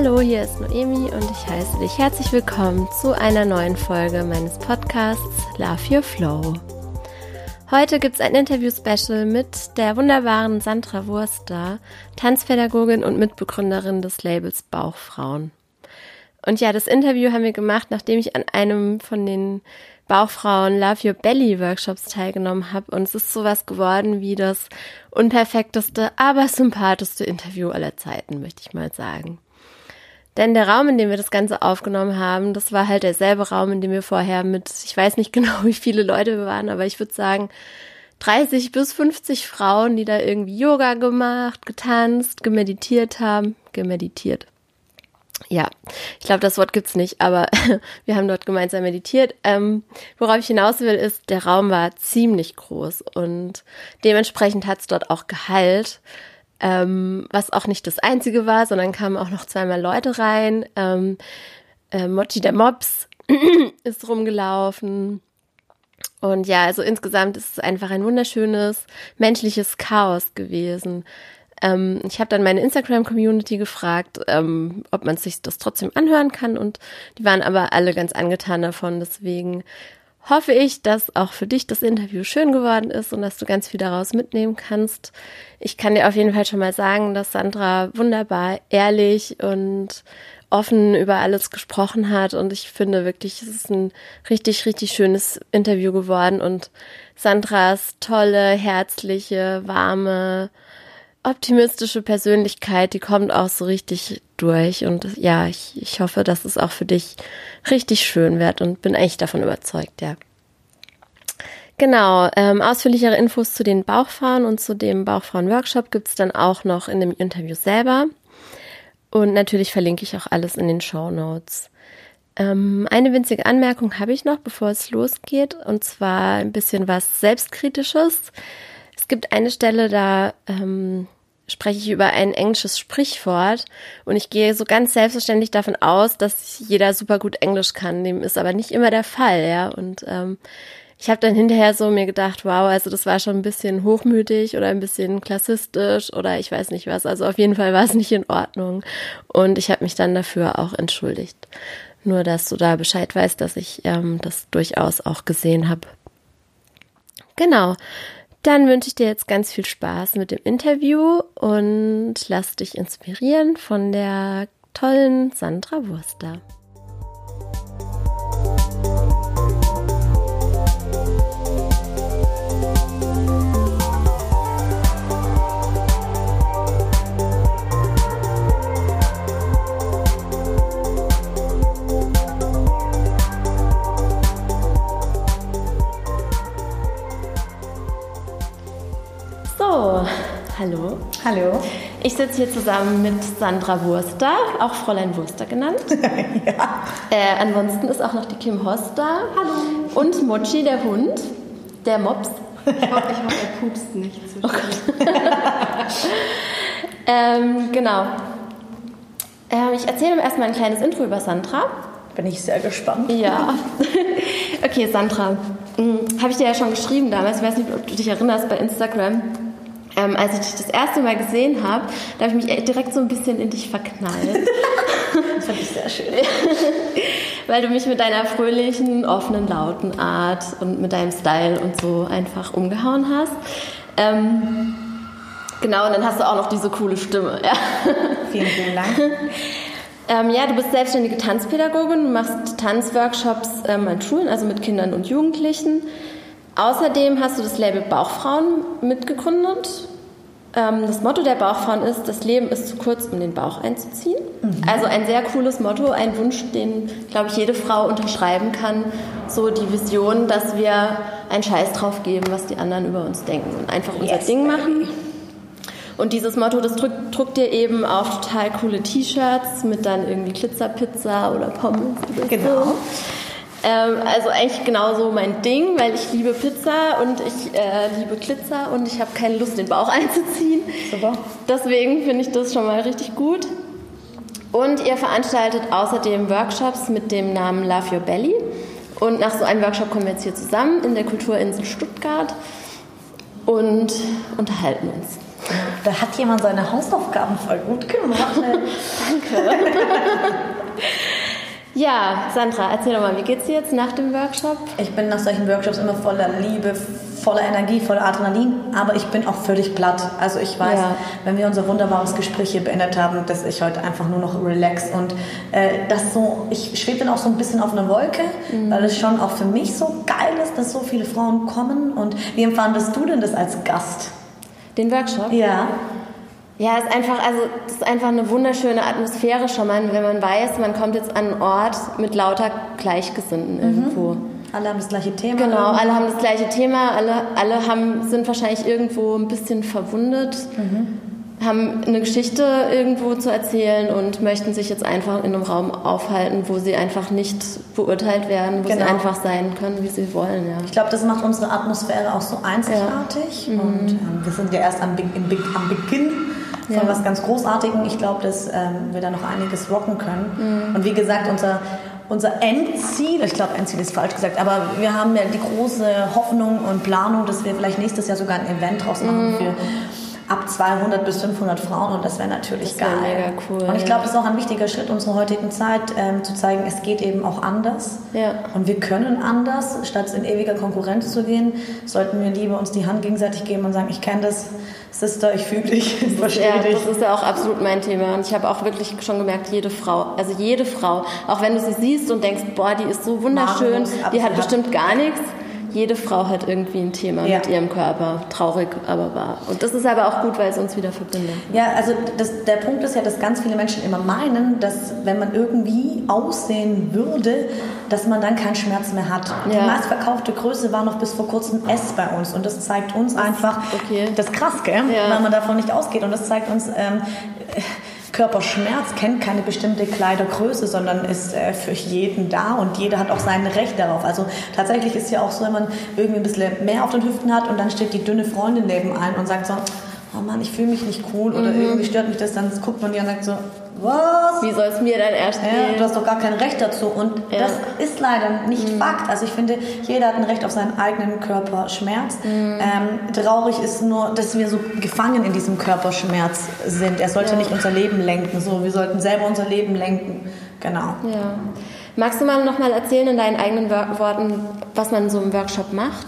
Hallo, hier ist Noemi und ich heiße dich herzlich willkommen zu einer neuen Folge meines Podcasts Love Your Flow. Heute gibt es ein Interview-Special mit der wunderbaren Sandra Wurster, Tanzpädagogin und Mitbegründerin des Labels Bauchfrauen. Und ja, das Interview haben wir gemacht, nachdem ich an einem von den Bauchfrauen Love Your Belly Workshops teilgenommen habe. Und es ist sowas geworden wie das unperfekteste, aber sympathischste Interview aller Zeiten, möchte ich mal sagen. Denn der Raum, in dem wir das Ganze aufgenommen haben, das war halt derselbe Raum, in dem wir vorher mit, ich weiß nicht genau, wie viele Leute wir waren, aber ich würde sagen, 30 bis 50 Frauen, die da irgendwie Yoga gemacht, getanzt, gemeditiert haben, gemeditiert, ja, ich glaube, das Wort gibt's nicht, aber wir haben dort gemeinsam meditiert. Ähm, worauf ich hinaus will, ist, der Raum war ziemlich groß und dementsprechend hat's dort auch Gehalt, ähm, was auch nicht das Einzige war, sondern kamen auch noch zweimal Leute rein. Ähm, äh, Mochi der Mops ist rumgelaufen. Und ja, also insgesamt ist es einfach ein wunderschönes menschliches Chaos gewesen. Ähm, ich habe dann meine Instagram-Community gefragt, ähm, ob man sich das trotzdem anhören kann und die waren aber alle ganz angetan davon. Deswegen hoffe ich, dass auch für dich das Interview schön geworden ist und dass du ganz viel daraus mitnehmen kannst. Ich kann dir auf jeden Fall schon mal sagen, dass Sandra wunderbar ehrlich und offen über alles gesprochen hat und ich finde wirklich, es ist ein richtig, richtig schönes Interview geworden und Sandras tolle, herzliche, warme, optimistische Persönlichkeit, die kommt auch so richtig durch. Und ja, ich, ich hoffe, dass es auch für dich richtig schön wird und bin echt davon überzeugt, ja. Genau, ähm, ausführlichere Infos zu den Bauchfahren und zu dem Bauchfahren-Workshop gibt's dann auch noch in dem Interview selber. Und natürlich verlinke ich auch alles in den Show Notes. Ähm, eine winzige Anmerkung habe ich noch, bevor es losgeht, und zwar ein bisschen was Selbstkritisches. Es gibt eine Stelle, da ähm, spreche ich über ein englisches Sprichwort und ich gehe so ganz selbstverständlich davon aus, dass jeder super gut Englisch kann. Dem ist aber nicht immer der Fall, ja. Und ähm, ich habe dann hinterher so mir gedacht, wow, also das war schon ein bisschen hochmütig oder ein bisschen klassistisch oder ich weiß nicht was. Also auf jeden Fall war es nicht in Ordnung und ich habe mich dann dafür auch entschuldigt. Nur, dass du da Bescheid weißt, dass ich ähm, das durchaus auch gesehen habe. Genau. Dann wünsche ich dir jetzt ganz viel Spaß mit dem Interview und lass dich inspirieren von der tollen Sandra Wurster. Hallo. Hallo. Ich sitze hier zusammen mit Sandra Wurster, auch Fräulein Wurster genannt. ja. Äh, ansonsten ist auch noch die Kim Hoster. Hallo. Und Mochi, der Hund, der Mops. Ich hoffe, ich hoffe er pupst nicht. Oh Gott. ähm, genau. Ähm, ich erzähle erstmal ein kleines Intro über Sandra. Bin ich sehr gespannt. Ja. okay, Sandra. Hm, Habe ich dir ja schon geschrieben damals. Ich weiß nicht, ob du dich erinnerst bei Instagram ähm, als ich dich das erste Mal gesehen habe, da habe ich mich direkt so ein bisschen in dich verknallt. das fand ich sehr schön. Weil du mich mit deiner fröhlichen, offenen, lauten Art und mit deinem Style und so einfach umgehauen hast. Ähm, genau, und dann hast du auch noch diese coole Stimme. Ja. Vielen, vielen Dank. Ähm, ja, du bist selbstständige Tanzpädagogin, du machst Tanzworkshops ähm, an Schulen, also mit Kindern und Jugendlichen. Außerdem hast du das Label Bauchfrauen mitgegründet. Ähm, das Motto der Bauchfrauen ist, das Leben ist zu kurz, um den Bauch einzuziehen. Mhm. Also ein sehr cooles Motto, ein Wunsch, den, glaube ich, jede Frau unterschreiben kann. So die Vision, dass wir einen Scheiß drauf geben, was die anderen über uns denken und einfach unser yes. Ding machen. Und dieses Motto, das druckt, druckt ihr eben auf total coole T-Shirts mit dann irgendwie Glitzerpizza oder Pommes oder genau. so. Ähm, also eigentlich genauso mein Ding, weil ich liebe Pizza und ich äh, liebe Glitzer und ich habe keine Lust, den Bauch einzuziehen. Super. Deswegen finde ich das schon mal richtig gut. Und ihr veranstaltet außerdem Workshops mit dem Namen Love Your Belly. Und nach so einem Workshop kommen wir jetzt hier zusammen in der Kulturinsel Stuttgart und unterhalten uns. Da hat jemand seine Hausaufgaben voll gut gemacht. Danke. ja, Sandra, erzähl doch mal, wie geht's dir jetzt nach dem Workshop? Ich bin nach solchen Workshops immer voller Liebe, voller Energie, voller Adrenalin, aber ich bin auch völlig platt. Also ich weiß, Ja. wenn wir unser wunderbares Gespräch hier beendet haben, dass ich heute einfach nur noch relax und äh, das so, ich schwebe dann auch so ein bisschen auf einer Wolke, weil es schon auch für mich so geil ist, dass so viele Frauen kommen und wie empfandest du denn das als Gast? Den Workshop? Ja. Ja, ist einfach, also das ist einfach eine wunderschöne Atmosphäre schon mal, wenn man weiß, man kommt jetzt an einen Ort mit lauter Gleichgesinnten irgendwo. Alle haben das gleiche Thema. Genau, alle haben das gleiche Thema, alle, alle haben, sind wahrscheinlich irgendwo ein bisschen verwundet, haben eine Geschichte irgendwo zu erzählen und möchten sich jetzt einfach in einem Raum aufhalten, wo sie einfach nicht beurteilt werden, wo Genau. sie einfach sein können, wie sie wollen. Ja. Ich glaube, das macht unsere Atmosphäre auch so einzigartig. Und ähm, wir sind ja erst am, Be Be am Beginn von Ja. was ganz Großartigem. Ich glaube, dass ähm, wir da noch einiges rocken können. Und wie gesagt, unser, unser Endziel, ich glaube, Endziel ist falsch gesagt, aber wir haben ja die große Hoffnung und Planung, dass wir vielleicht nächstes Jahr sogar ein Event draus machen für ab 200 bis 500 Frauen und das wäre natürlich Das wär geil. mega cool, und ich glaube, das ist auch ein wichtiger Schritt unserer heutigen Zeit, ähm, zu zeigen, es geht eben auch anders. Ja. Und wir können anders, statt in ewiger Konkurrenz zu gehen, sollten wir lieber uns die Hand gegenseitig geben und sagen, ich kenne das, Sister, ich fühle dich, ich verstehe Ja, dich. das ist ja auch absolut mein Thema. Und ich habe auch wirklich schon gemerkt, jede Frau, also jede Frau, auch wenn du sie siehst und denkst, boah, die ist so wunderschön, aber die hat- bestimmt gar nichts. Jede Frau hat irgendwie ein Thema Ja. mit ihrem Körper. Traurig, aber wahr. Und das ist aber auch gut, weil es uns wieder verbindet. Ja, also das, der Punkt ist ja, dass ganz viele Menschen immer meinen, dass wenn man irgendwie aussehen würde, dass man dann keinen Schmerz mehr hat. Die Ja. meistverkaufte Größe war noch bis vor kurzem S bei uns und das zeigt uns einfach, okay. das ist krass, gell? Ja. weil man davon nicht ausgeht und das zeigt uns, ähm, Körperschmerz kennt keine bestimmte Kleidergröße, sondern ist äh, für jeden da und jeder hat auch sein Recht darauf. Also tatsächlich ist ja auch so, wenn man irgendwie ein bisschen mehr auf den Hüften hat und dann steht die dünne Freundin neben einem und sagt so, oh Mann, ich fühle mich nicht cool oder Mhm. irgendwie stört mich das, dann guckt man die und sagt so, was? Wie soll es mir dann erst Ja, gehen? du hast doch gar kein Recht dazu. Und Ja. das ist leider nicht Fakt. Also ich finde, jeder hat ein Recht auf seinen eigenen Körperschmerz. Ähm, traurig ist nur, dass wir so gefangen in diesem Körperschmerz sind. Er sollte Ja. nicht unser Leben lenken. So, wir sollten selber unser Leben lenken. Genau. Ja. Magst du mal noch mal erzählen in deinen eigenen Wor- Worten, was man in so einem Workshop macht?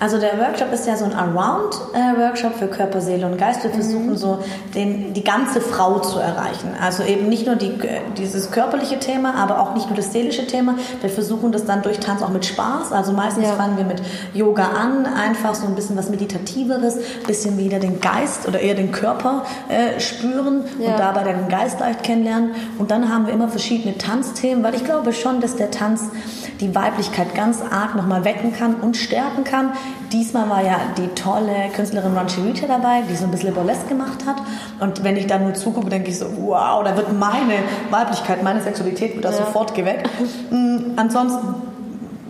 Also der Workshop ist ja so ein Around-Workshop für Körper, Seele und Geist. Wir versuchen so den, die ganze Frau zu erreichen. Also eben nicht nur die, dieses körperliche Thema, aber auch nicht nur das seelische Thema. Wir versuchen das dann durch Tanz auch mit Spaß. Also meistens Ja. fangen wir mit Yoga an, einfach so ein bisschen was Meditativeres, bisschen wieder den Geist oder eher den Körper äh, spüren Ja. und dabei den Geist leicht kennenlernen. Und dann haben wir immer verschiedene Tanzthemen, weil ich glaube schon, dass der Tanz die Weiblichkeit ganz arg nochmal wecken kann und stärken kann. Diesmal war ja die tolle Künstlerin Ronchi Rita dabei, die so ein bisschen Burlesque gemacht hat. Und wenn ich da nur zugucke, denke ich so, wow, da wird meine Weiblichkeit, meine Sexualität wird da sofort geweckt. Mm, Ansonsten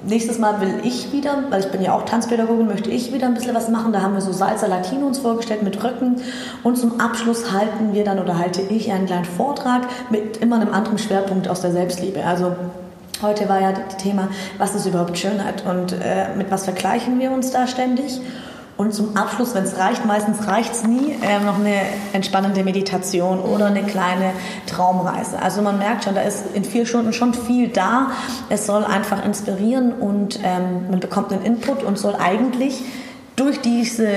Nächstes Mal will ich wieder, weil ich bin ja auch Tanzpädagogin, möchte ich wieder ein bisschen was machen. Da haben wir so Salsa Latino uns vorgestellt mit Röcken. Und zum Abschluss halten wir dann oder halte ich einen kleinen Vortrag mit immer einem anderen Schwerpunkt aus der Selbstliebe. Also heute war ja das Thema, was ist überhaupt Schönheit und äh, mit was vergleichen wir uns da ständig? Und zum Abschluss, wenn es reicht, meistens reicht es nie, ähm, noch eine entspannende Meditation oder eine kleine Traumreise. Also man merkt schon, da ist in vier Stunden schon viel da. Es soll einfach inspirieren und ähm, man bekommt einen Input und soll eigentlich durch diese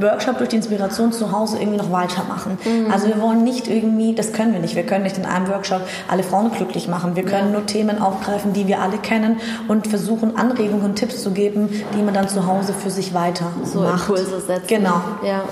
Workshop, durch die Inspiration zu Hause irgendwie noch weitermachen. Also wir wollen nicht irgendwie, das können wir nicht, wir können nicht in einem Workshop alle Frauen glücklich machen. Wir können nur Themen aufgreifen, die wir alle kennen und versuchen Anregungen und Tipps zu geben, die man dann zu Hause für sich weiter So macht. Impulse setzen. Genau. Ja.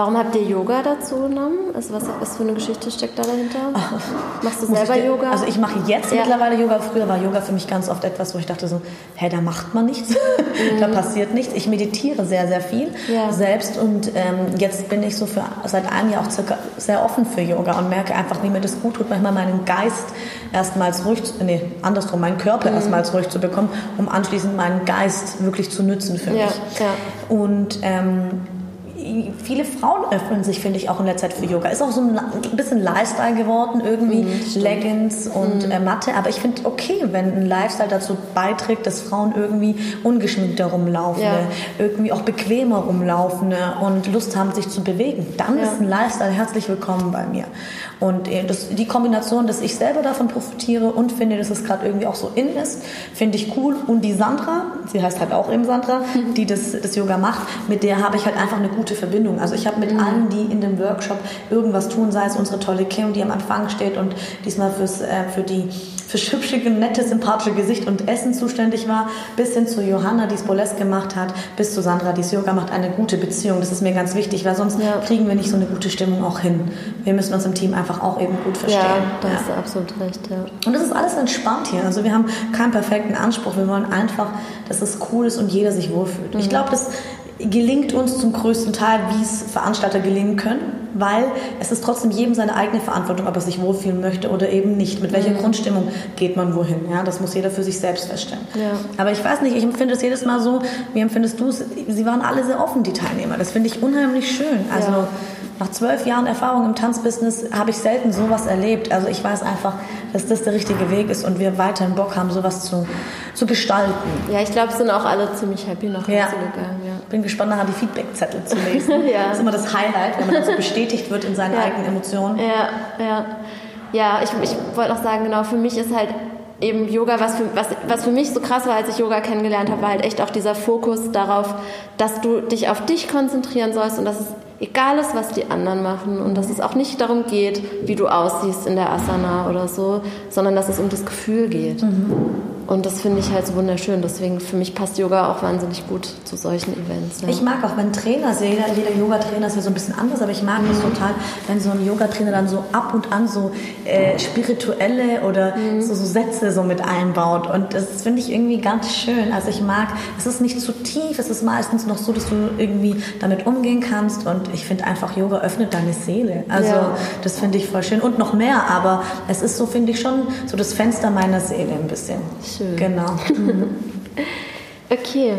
Warum habt ihr Yoga dazu genommen? Also was, was für eine Geschichte steckt da dahinter? Machst du selber ich dir- Yoga? Also ich mache jetzt Ja. mittlerweile Yoga. Früher war Yoga für mich ganz oft etwas, wo ich dachte so, hä, da macht man nichts, da passiert nichts. Ich meditiere sehr, sehr viel Mhm. Ja. selbst und ähm, jetzt bin ich so für, seit einem Jahr auch circa sehr offen für Yoga und merke einfach, wie mir das gut tut, manchmal meinen Geist erstmals ruhig, zu, nee, andersrum, meinen Körper Mhm. erstmals ruhig zu bekommen, um anschließend meinen Geist wirklich zu nützen für Ja, mich. ja. Und ähm, viele Frauen öffnen sich, finde ich, auch in der Zeit für Yoga. Ist auch so ein bisschen Lifestyle geworden, irgendwie mhm, Leggings und mhm. äh, Matte. Aber ich finde okay, wenn ein Lifestyle dazu beiträgt, dass Frauen irgendwie ungeschminkter rumlaufen, ja. irgendwie auch bequemer rumlaufen und Lust haben, sich zu bewegen. Dann ja. ist ein Lifestyle herzlich willkommen bei mir. Und äh, das, die Kombination, dass ich selber davon profitiere und finde, dass es gerade irgendwie auch so in ist, finde ich cool. Und die Sandra, sie heißt halt auch eben Sandra, die das, das Yoga macht, mit der habe ich halt einfach eine gute Verbindung. Also ich habe mit mhm. allen, die in dem Workshop irgendwas tun, sei es unsere tolle Kim, die am Anfang steht und diesmal fürs, äh, für die fürs hübsche, nette, sympathische Gesicht und Essen zuständig war, bis hin zu Johanna, die es Burlesque gemacht hat, bis zu Sandra, die es Yoga macht, eine gute Beziehung. Das ist mir ganz wichtig, weil sonst ja. kriegen wir nicht so eine gute Stimmung auch hin. Wir müssen uns im Team einfach auch eben gut verstehen. Ja, da ja. hast du absolut recht, ja. Und das ist alles entspannt hier. Also wir haben keinen perfekten Anspruch. Wir wollen einfach, dass es cool ist und jeder sich wohlfühlt. Mhm. Ich glaube, das gelingt uns zum größten Teil, wie es Veranstalter gelingen können, weil es ist trotzdem jedem seine eigene Verantwortung, ob er sich wohlfühlen möchte oder eben nicht. Mit welcher mhm. Grundstimmung geht man wohin? Ja, das muss jeder für sich selbst feststellen. Ja. Aber ich weiß nicht, ich empfinde es jedes Mal so, wie empfindest du es? Sie waren alle sehr offen, die Teilnehmer. Das finde ich unheimlich schön. Also ja. nach zwölf Jahren Erfahrung im Tanzbusiness habe ich selten sowas erlebt. Also ich weiß einfach, dass das der richtige Weg ist und wir weiterhin Bock haben, sowas zu, zu gestalten. Ja, ich glaube, sind auch alle ziemlich happy nach Hause ja. gegangen. Ja. Bin gespannt, nachher die Feedbackzettel zu lesen. ja. Das ist immer das Highlight, wenn man dann so bestätigt wird in seinen ja. eigenen Emotionen. Ja, ja. Ja, ich, ich wollte auch sagen, genau, für mich ist halt eben Yoga, was für, was, was für mich so krass war, als ich Yoga kennengelernt habe, war halt echt auch dieser Fokus darauf, dass du dich auf dich konzentrieren sollst und dass es egal ist, was die anderen machen und dass es auch nicht darum geht, wie du aussiehst in der Asana oder so, sondern dass es um das Gefühl geht. Mhm. Und das finde ich halt so wunderschön. Deswegen für mich passt Yoga auch wahnsinnig gut zu solchen Events. Ja. Ich mag auch, wenn Trainer, jeder, jeder Yoga-Trainer ist ja so ein bisschen anders, aber ich mag mhm. das total, wenn so ein Yoga-Trainer dann so ab und an so äh, spirituelle oder mhm. so, so, Sätze so mit einbaut. Und das finde ich irgendwie ganz schön. Also ich mag, es ist nicht zu tief, es ist meistens noch so, dass du irgendwie damit umgehen kannst. Und ich finde einfach, Yoga öffnet deine Seele. Also ja. das finde ich voll schön. Und noch mehr, aber es ist so, finde ich, schon so das Fenster meiner Seele ein bisschen. Schön. Genau. okay.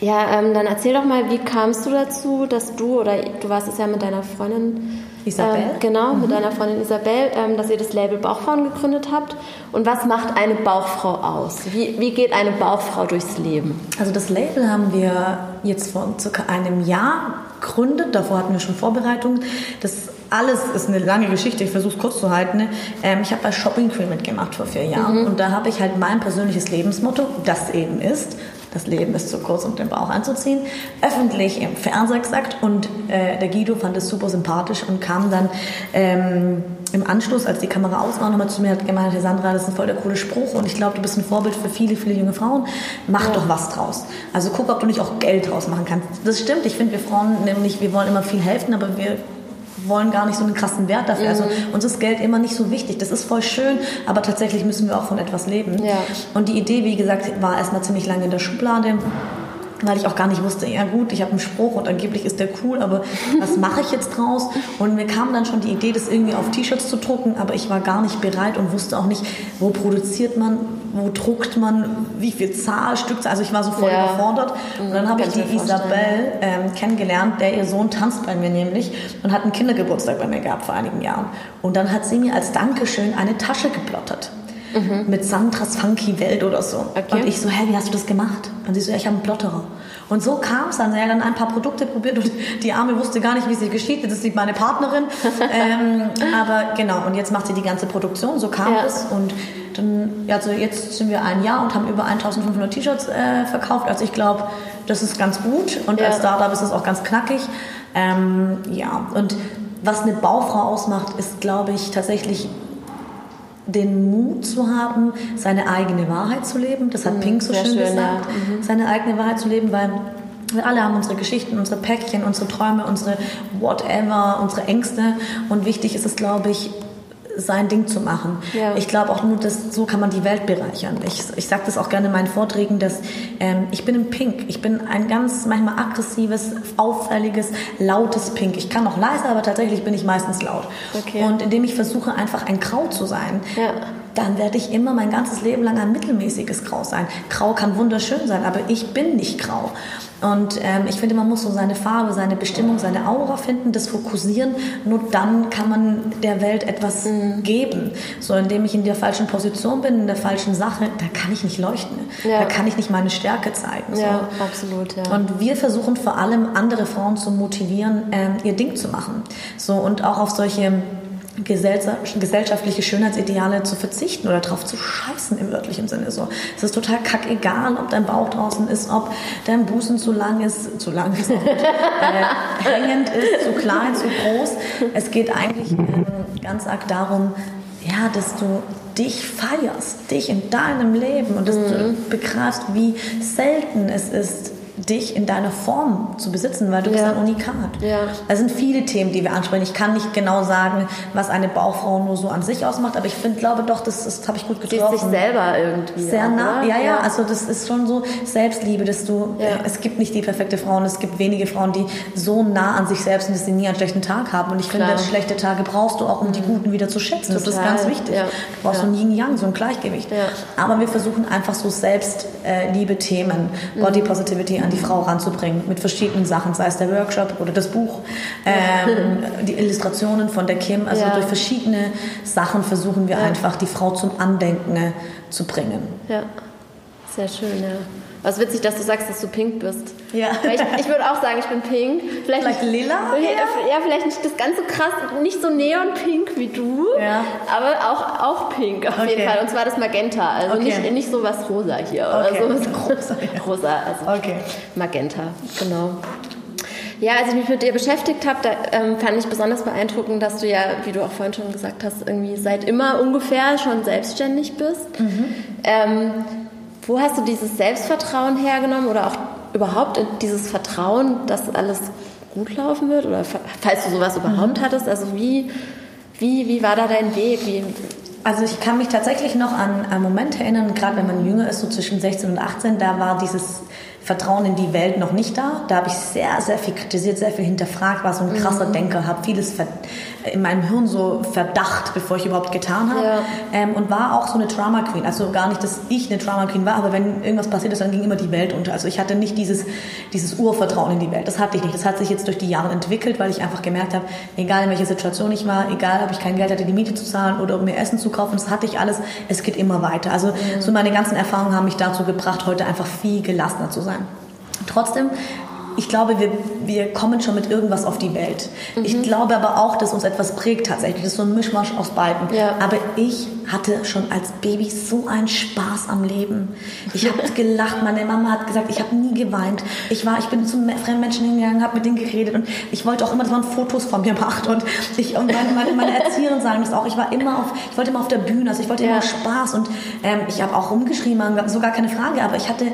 Ja, ähm, dann erzähl doch mal, wie kamst du dazu, dass du, oder du warst es ja mit deiner Freundin Isabel? Ähm, genau, mhm. mit deiner Freundin Isabel, ähm, dass ihr das Label Bauchfrauen gegründet habt. Und was macht eine Bauchfrau aus? Wie, wie geht eine Bauchfrau durchs Leben? Also das Label haben wir jetzt vor circa einem Jahr gegründet. Davor hatten wir schon Vorbereitungen. Das alles ist eine lange Geschichte, ich versuche es kurz zu halten. Ne? Ähm, ich habe bei Shopping Queen mitgemacht vor vier Jahren mhm. und da habe ich halt mein persönliches Lebensmotto, das eben ist, das Leben ist zu kurz, um den Bauch anzuziehen, öffentlich im Fernseher gesagt und äh, der Guido fand es super sympathisch und kam dann ähm, im Anschluss, als die Kamera aus war, nochmal zu mir hat gemeint, Herr Sandra, das ist ein voll der coole Spruch und ich glaube, du bist ein Vorbild für viele, viele junge Frauen. Mach ja. doch was draus. Also guck, ob du nicht auch Geld draus machen kannst. Das stimmt, ich finde, wir Frauen nämlich, wir wollen immer viel helfen, aber wir wollen gar nicht so einen krassen Wert dafür. Also mhm. Also uns ist Geld immer nicht so wichtig. Das ist voll schön, aber tatsächlich müssen wir auch von etwas leben. Ja. Und die Idee, wie gesagt, war erstmal ziemlich lange in der Schublade weil ich auch gar nicht wusste, ja gut, ich habe einen Spruch und angeblich ist der cool, aber was mache ich jetzt draus? Und mir kam dann schon die Idee, das irgendwie auf T-Shirts zu drucken, aber ich war gar nicht bereit und wusste auch nicht, wo produziert man, wo druckt man, wie viel Zahl, Stückzahl. Also ich war so voll ja. überfordert. Und dann habe ich die Isabel ähm, kennengelernt, der ihr Sohn tanzt bei mir nämlich und hat einen Kindergeburtstag bei mir gehabt vor einigen Jahren. Und dann hat sie mir als Dankeschön eine Tasche geplottert mhm. mit Sandras Funky Welt oder so. Okay. Und ich so, hä, wie hast du das gemacht? Und sie so, ja, ich habe einen Plotterer. Und so kam es dann. Sie hat dann ein paar Produkte probiert und die Arme wusste gar nicht, wie sie geschieht. Das ist meine Partnerin. ähm, aber genau, und jetzt macht sie die ganze Produktion. So kam ja. es. Und dann, also jetzt sind wir ein Jahr und haben über 1500 T-Shirts äh, verkauft. Also ich glaube, das ist ganz gut. Und ja. als Startup ist es auch ganz knackig. Ähm, ja, und was eine Baufrau ausmacht, ist, glaube ich, tatsächlich den Mut zu haben, seine eigene Wahrheit zu leben. Das hat mhm, Pink so schön, schön, gesagt. Ja. Mhm. Seine eigene Wahrheit zu leben, weil wir alle haben unsere Geschichten, unsere Päckchen, unsere Träume, unsere whatever, unsere Ängste. Und wichtig ist es, glaube ich, sein Ding zu machen. Ja. Ich glaube auch nur, dass so kann man die Welt bereichern. Ich, ich sage das auch gerne in meinen Vorträgen, dass ähm, ich bin ein Pink. Ich bin ein ganz manchmal aggressives, auffälliges, lautes Pink. Ich kann auch leise, aber tatsächlich bin ich meistens laut. Okay. Und indem ich versuche, einfach ein Grau zu sein, ja dann werde ich immer mein ganzes Leben lang ein mittelmäßiges Grau sein. Grau kann wunderschön sein, aber ich bin nicht grau. Und ähm, ich finde, man muss so seine Farbe, seine Bestimmung, seine Aura finden, das fokussieren. Nur dann kann man der Welt etwas mhm. geben. So, indem ich in der falschen Position bin, in der falschen Sache, da kann ich nicht leuchten. Ja. Da kann ich nicht meine Stärke zeigen. So. Ja, absolut. Ja. Und wir versuchen vor allem andere Frauen zu motivieren, ähm, ihr Ding zu machen. So und auch auf solche gesellschaftliche Schönheitsideale zu verzichten oder drauf zu scheißen im wörtlichen Sinne. So, es ist total kackegal, ob dein Bauch draußen ist, ob dein Busen zu lang ist, zu lang ist, gut, äh, hängend ist, zu klein, zu groß. Es geht eigentlich äh, ganz arg darum, ja, dass du dich feierst, dich in deinem Leben und dass mhm. du begreifst, wie selten es ist, dich in deiner Form zu besitzen, weil du ja. bist ein Unikat. Ja. Es sind viele Themen, die wir ansprechen. Ich kann nicht genau sagen, was eine Bauchfrau nur so an sich ausmacht, aber ich finde, glaube doch, das, das habe ich gut getroffen. sich selber irgendwie. Sehr nah. Ja, ja, ja, Also das ist schon so Selbstliebe, dass du. Ja. Es gibt nicht die perfekte Frau und es gibt wenige Frauen, die so nah an sich selbst sind, dass sie nie einen schlechten Tag haben. Und ich finde, schlechte Tage brauchst du auch, um die guten wieder zu schätzen. Total. Das ist ganz wichtig. Du brauchst so ein Yin-Yang, so ein Gleichgewicht. Aber wir versuchen einfach so Selbstliebe-Themen, mhm. Body Positivity an die Frau ranzubringen mit verschiedenen Sachen, sei es der Workshop oder das Buch, ähm, die Illustrationen von der Kim. Also ja. durch verschiedene Sachen versuchen wir ja. einfach die Frau zum Andenken äh, zu bringen. Ja, sehr schön, ja. Was witzig, dass du sagst, dass du pink bist. Ja. Ich, ich, würde auch sagen, ich bin pink. Vielleicht, vielleicht lila? Ja, vielleicht nicht das ganz so krass, nicht so neon-pink wie du, ja. aber auch, auch pink auf okay. jeden Fall. Und zwar das Magenta. Also okay. nicht, nicht so was rosa hier okay. oder so. Rosa, rosa also okay. Magenta, genau. Ja, als ich mich mit dir beschäftigt habe, da ähm, fand ich besonders beeindruckend, dass du ja, wie du auch vorhin schon gesagt hast, irgendwie seit immer ungefähr schon selbstständig bist. Mhm. Ähm, wo hast du dieses Selbstvertrauen hergenommen oder auch überhaupt dieses Vertrauen, dass alles gut laufen wird? Oder falls du sowas überhaupt mhm. hattest, also wie, wie, wie war da dein Weg? Wie, also ich kann mich tatsächlich noch an einen Moment erinnern, gerade wenn man jünger ist, so zwischen 16 und 18, da war dieses Vertrauen in die Welt noch nicht da. Da habe ich sehr, sehr viel kritisiert, sehr viel hinterfragt, war so ein krasser mhm. Denker, habe vieles in meinem Hirn so verdacht, bevor ich überhaupt getan habe. Ja. Ähm, und war auch so eine Drama Queen. Also gar nicht, dass ich eine Drama Queen war, aber wenn irgendwas passiert ist, dann ging immer die Welt unter. Also ich hatte nicht dieses, dieses Urvertrauen in die Welt. Das hatte ich nicht. Das hat sich jetzt durch die Jahre entwickelt, weil ich einfach gemerkt habe, egal in welcher Situation ich war, egal ob ich kein Geld hatte, die Miete zu zahlen oder um mir Essen zu kaufen, das hatte ich alles. Es geht immer weiter. Also mhm. so meine ganzen Erfahrungen haben mich dazu gebracht, heute einfach viel gelassener zu sein. Trotzdem ich glaube, wir, wir kommen schon mit irgendwas auf die Welt. Mhm. Ich glaube aber auch, dass uns etwas prägt tatsächlich. Das ist so ein Mischmasch aus beiden. Ja. Aber ich hatte schon als Baby so einen Spaß am Leben. Ich habe gelacht. Meine Mama hat gesagt, ich habe nie geweint. Ich war, ich bin zu fremden Menschen hingegangen, habe mit denen geredet und ich wollte auch immer, dass man Fotos von mir macht und ich und meine, meine, meine Erzieherin sagen das auch. Ich war immer auf, ich wollte immer auf der Bühne, also ich wollte ja. immer Spaß und ähm, ich habe auch rumgeschrieben, so gar keine Frage. Aber ich hatte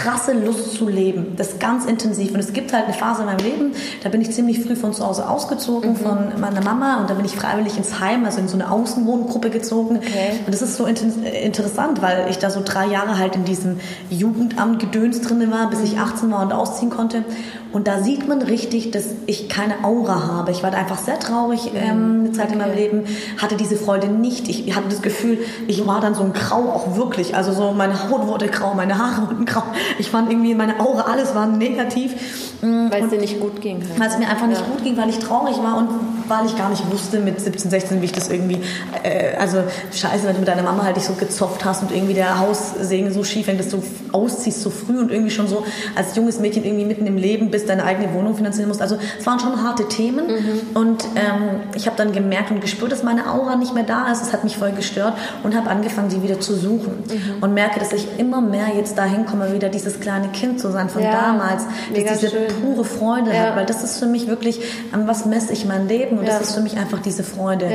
krasse Lust zu leben. Das ganz intensiv. Und es gibt halt eine Phase in meinem Leben, da bin ich ziemlich früh von zu Hause ausgezogen, mhm. von meiner Mama. Und da bin ich freiwillig ins Heim, also in so eine Außenwohngruppe gezogen. Okay. Und das ist so interessant, weil ich da so drei Jahre halt in diesem Jugendamt gedöns drin war, bis ich 18 mhm. war und ausziehen konnte. Und da sieht man richtig, dass ich keine Aura habe. Ich war da einfach sehr traurig ähm, eine Zeit in meinem Leben, hatte diese Freude nicht. Ich hatte das Gefühl, ich war dann so ein Grau auch wirklich. Also so meine Haut wurde grau, meine Haare wurden grau. Ich fand irgendwie meine Aura, alles war negativ. Mm, weil es dir nicht gut ging. Halt. Weil es mir einfach nicht ja. gut ging, weil ich traurig war und weil ich gar nicht wusste mit 17, 16, wie ich das irgendwie, äh, also scheiße, wenn du mit deiner Mama halt dich so gezopft hast und irgendwie der Haussegen so schief hängt, dass du ausziehst so früh und irgendwie schon so als junges Mädchen irgendwie mitten im Leben bist, deine eigene Wohnung finanzieren musst. Also es waren schon harte Themen mhm. und ähm, ich habe dann gemerkt und gespürt, dass meine Aura nicht mehr da ist. Es hat mich voll gestört und habe angefangen, die wieder zu suchen mhm. und merke, dass ich immer mehr jetzt dahin komme, wieder dieses kleine Kind zu sein von ja, damals, dass diese schön pure Freude ja. hat, weil das ist für mich wirklich, an was messe ich mein Leben und ja. das ist für mich einfach diese Freude.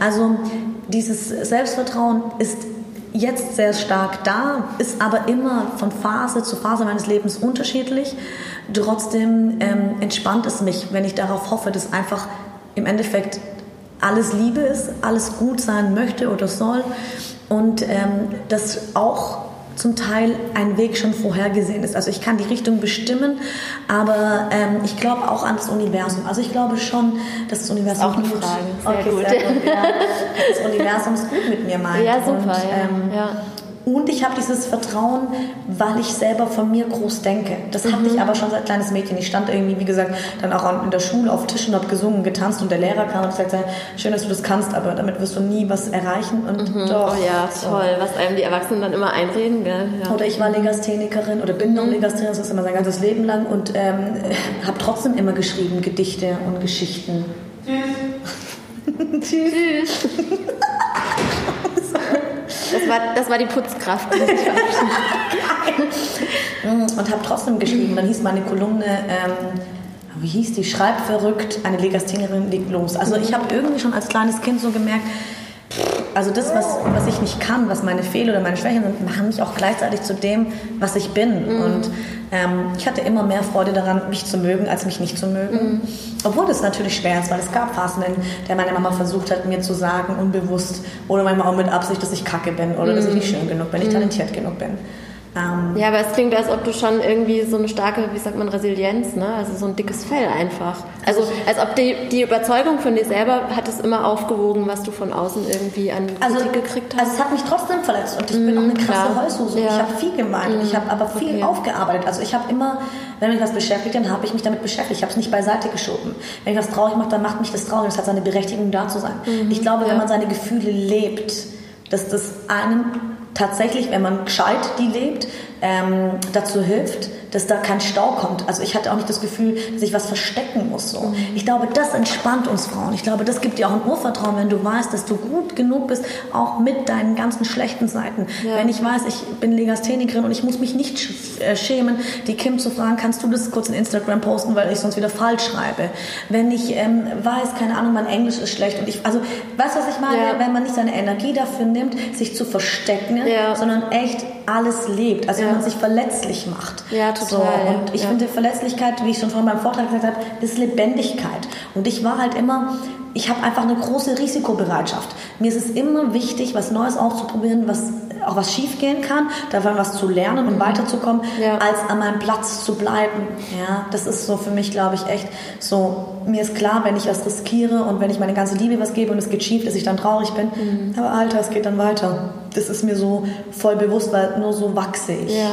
Also dieses Selbstvertrauen ist jetzt sehr stark da, ist aber immer von Phase zu Phase meines Lebens unterschiedlich. Trotzdem ähm, entspannt es mich, wenn ich darauf hoffe, dass einfach im Endeffekt alles Liebe ist, alles gut sein möchte oder soll und ähm, dass auch zum Teil ein Weg schon vorhergesehen ist. Also ich kann die Richtung bestimmen, aber ähm, ich glaube auch an das Universum. Also ich glaube schon, dass das Universum auch eine gut, Frage. Sehr okay, gut. Sehr gut ja, das Universum es gut mit mir meint. Ja, super. Und, ähm, ja. Und ich habe dieses Vertrauen, weil ich selber von mir groß denke. Das hatte ich aber schon seit kleines Mädchen. Ich stand irgendwie, wie gesagt, dann auch in der Schule auf Tischen, habe gesungen, getanzt und der Lehrer kam und sagte, schön, dass du das kannst, aber damit wirst du nie was erreichen. Und mhm. doch. Oh ja, toll, was einem die Erwachsenen dann immer einreden. Gell? Ja. Oder ich war Legasthenikerin oder bin noch Mhm. Legasthenikerin, das ist immer sein ganzes Leben lang und ähm, habe trotzdem immer geschrieben, Gedichte und Geschichten. Tschüss. Tschüss. Das war, das war die Putzkraft. Sich und habe trotzdem geschrieben. Dann hieß meine Kolumne, ähm, wie hieß die? Schreib verrückt, eine Legasthenerin legt los. Also ich habe irgendwie schon als kleines Kind so gemerkt, also das, was, was ich nicht kann, was meine Fehler oder meine Schwächen sind, machen mich auch gleichzeitig zu dem, was ich bin. Mhm. Und ähm, ich hatte immer mehr Freude daran, mich zu mögen, als mich nicht zu mögen. Mhm. Obwohl das natürlich schwer ist, weil es gab Phasen, in der meine Mama versucht hat, mir zu sagen, unbewusst oder manchmal auch mit Absicht, dass ich kacke bin oder dass ich nicht schön genug bin, nicht talentiert genug bin. Ähm, ja, aber es klingt, als ob du schon irgendwie so eine starke, wie sagt man, Resilienz, ne? Also so ein dickes Fell einfach. Also als ob die, die Überzeugung von dir selber hat es immer aufgewogen, was du von außen irgendwie an Kritik also, gekriegt hast. Also es hat mich trotzdem verletzt und ich bin auch eine krasse klar. Heulsuse. Ja. Ich habe viel gemeint und ich habe aber viel Okay. aufgearbeitet. Also ich habe immer, wenn mich was beschäftigt, dann habe ich mich damit beschäftigt. Ich habe es nicht beiseite geschoben. Wenn ich was traurig mache, dann macht mich das traurig. Das hat seine Berechtigung, da zu sein. Ich glaube, wenn ja. man seine Gefühle lebt, dass das einem tatsächlich, wenn man gescheit die lebt, ähm, dazu hilft, dass da kein Stau kommt. Also ich hatte auch nicht das Gefühl, dass ich was verstecken muss. So. Ich glaube, das entspannt uns Frauen. Ich glaube, das gibt dir auch ein Urvertrauen, wenn du weißt, dass du gut genug bist, auch mit deinen ganzen schlechten Seiten. Ja. Wenn ich weiß, ich bin Legasthenikerin und ich muss mich nicht äh, schämen, die Kim zu fragen, kannst du das kurz in Instagram posten, weil ich sonst wieder falsch schreibe. Wenn ich ähm, weiß, keine Ahnung, mein Englisch ist schlecht und ich, also, weißt du, was ich meine? Ja. Wenn man nicht seine Energie dafür nimmt, sich zu verstecken, Ja. sondern echt alles lebt. Also wenn man sich verletzlich macht. Ja, total, So, und ich Ja. finde Verletzlichkeit, wie ich schon vorhin beim Vortrag gesagt habe, ist Lebendigkeit. Und ich war halt immer, ich habe einfach eine große Risikobereitschaft. Mir ist es immer wichtig, was Neues auszuprobieren, was auch was schiefgehen kann, davon was zu lernen und weiterzukommen, Mhm. Ja. als an meinem Platz zu bleiben. Ja, das ist so für mich, glaube ich, echt so. Mir ist klar, wenn ich was riskiere und wenn ich meine ganze Liebe was gebe und es geht schief, dass ich dann traurig bin. Mhm. Aber Alter, es geht dann weiter. Das ist mir so voll bewusst, weil nur so wachse ich. Ja.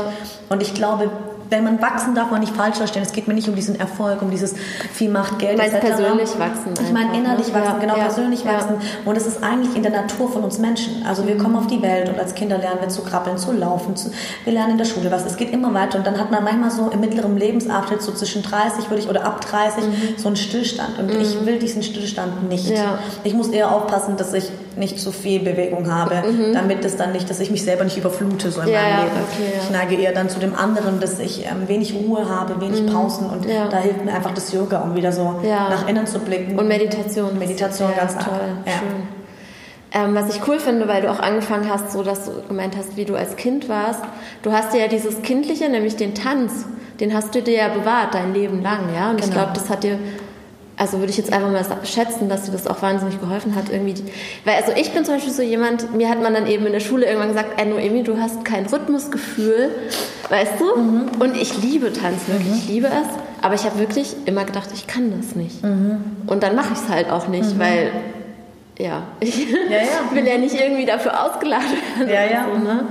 Und ich glaube, wenn man wachsen darf man nicht falsch verstehen. Es geht mir nicht um diesen Erfolg, um dieses viel Macht, Geld etc. persönlich wachsen Ich meine einfach, innerlich ne? wachsen, Ja, genau ja, persönlich ja. wachsen. Und es ist eigentlich in der Natur von uns Menschen. Also wir kommen auf die Welt und als Kinder lernen wir zu krabbeln, zu laufen. Zu, wir lernen in der Schule was. Es geht immer weiter und dann hat man manchmal so im mittleren Lebensabschnitt so zwischen 30 würde ich oder ab 30 so einen Stillstand. Und ich will diesen Stillstand nicht. Mhm. Ich muss eher aufpassen, dass ich nicht zu viel Bewegung habe, damit es dann nicht, dass ich mich selber nicht überflute so in Mhm. Ja, meinem Leben. okay, ja. Ich neige eher dann zu dem anderen, dass ich ähm, wenig Ruhe habe, wenig Pausen und Mhm. Ja. da hilft mir einfach das Yoga, um wieder so nach innen zu blicken. Und Meditation. Meditation ganz toll. Schön. Ähm, was ich cool finde, weil du auch angefangen hast, so dass du gemeint hast, wie du als Kind warst. Du hast dir ja dieses Kindliche, nämlich den Tanz, den hast du dir ja bewahrt dein Leben lang, ja. Und ich Genau. glaube, das hat dir, also würde ich jetzt einfach mal schätzen, dass dir das auch wahnsinnig geholfen hat, irgendwie. Weil also ich bin zum Beispiel so jemand, mir hat man dann eben in der Schule irgendwann gesagt, ey Noemi, du hast kein Rhythmusgefühl, weißt du? Mhm. Und ich liebe Tanz, wirklich, ich liebe es. Aber ich habe wirklich immer gedacht, ich kann das nicht. Mhm. Und dann mache ich es halt auch nicht, weil ja, ich Ja, ja. will ja nicht irgendwie dafür ausgeladen werden. Ja, ja. So, ne?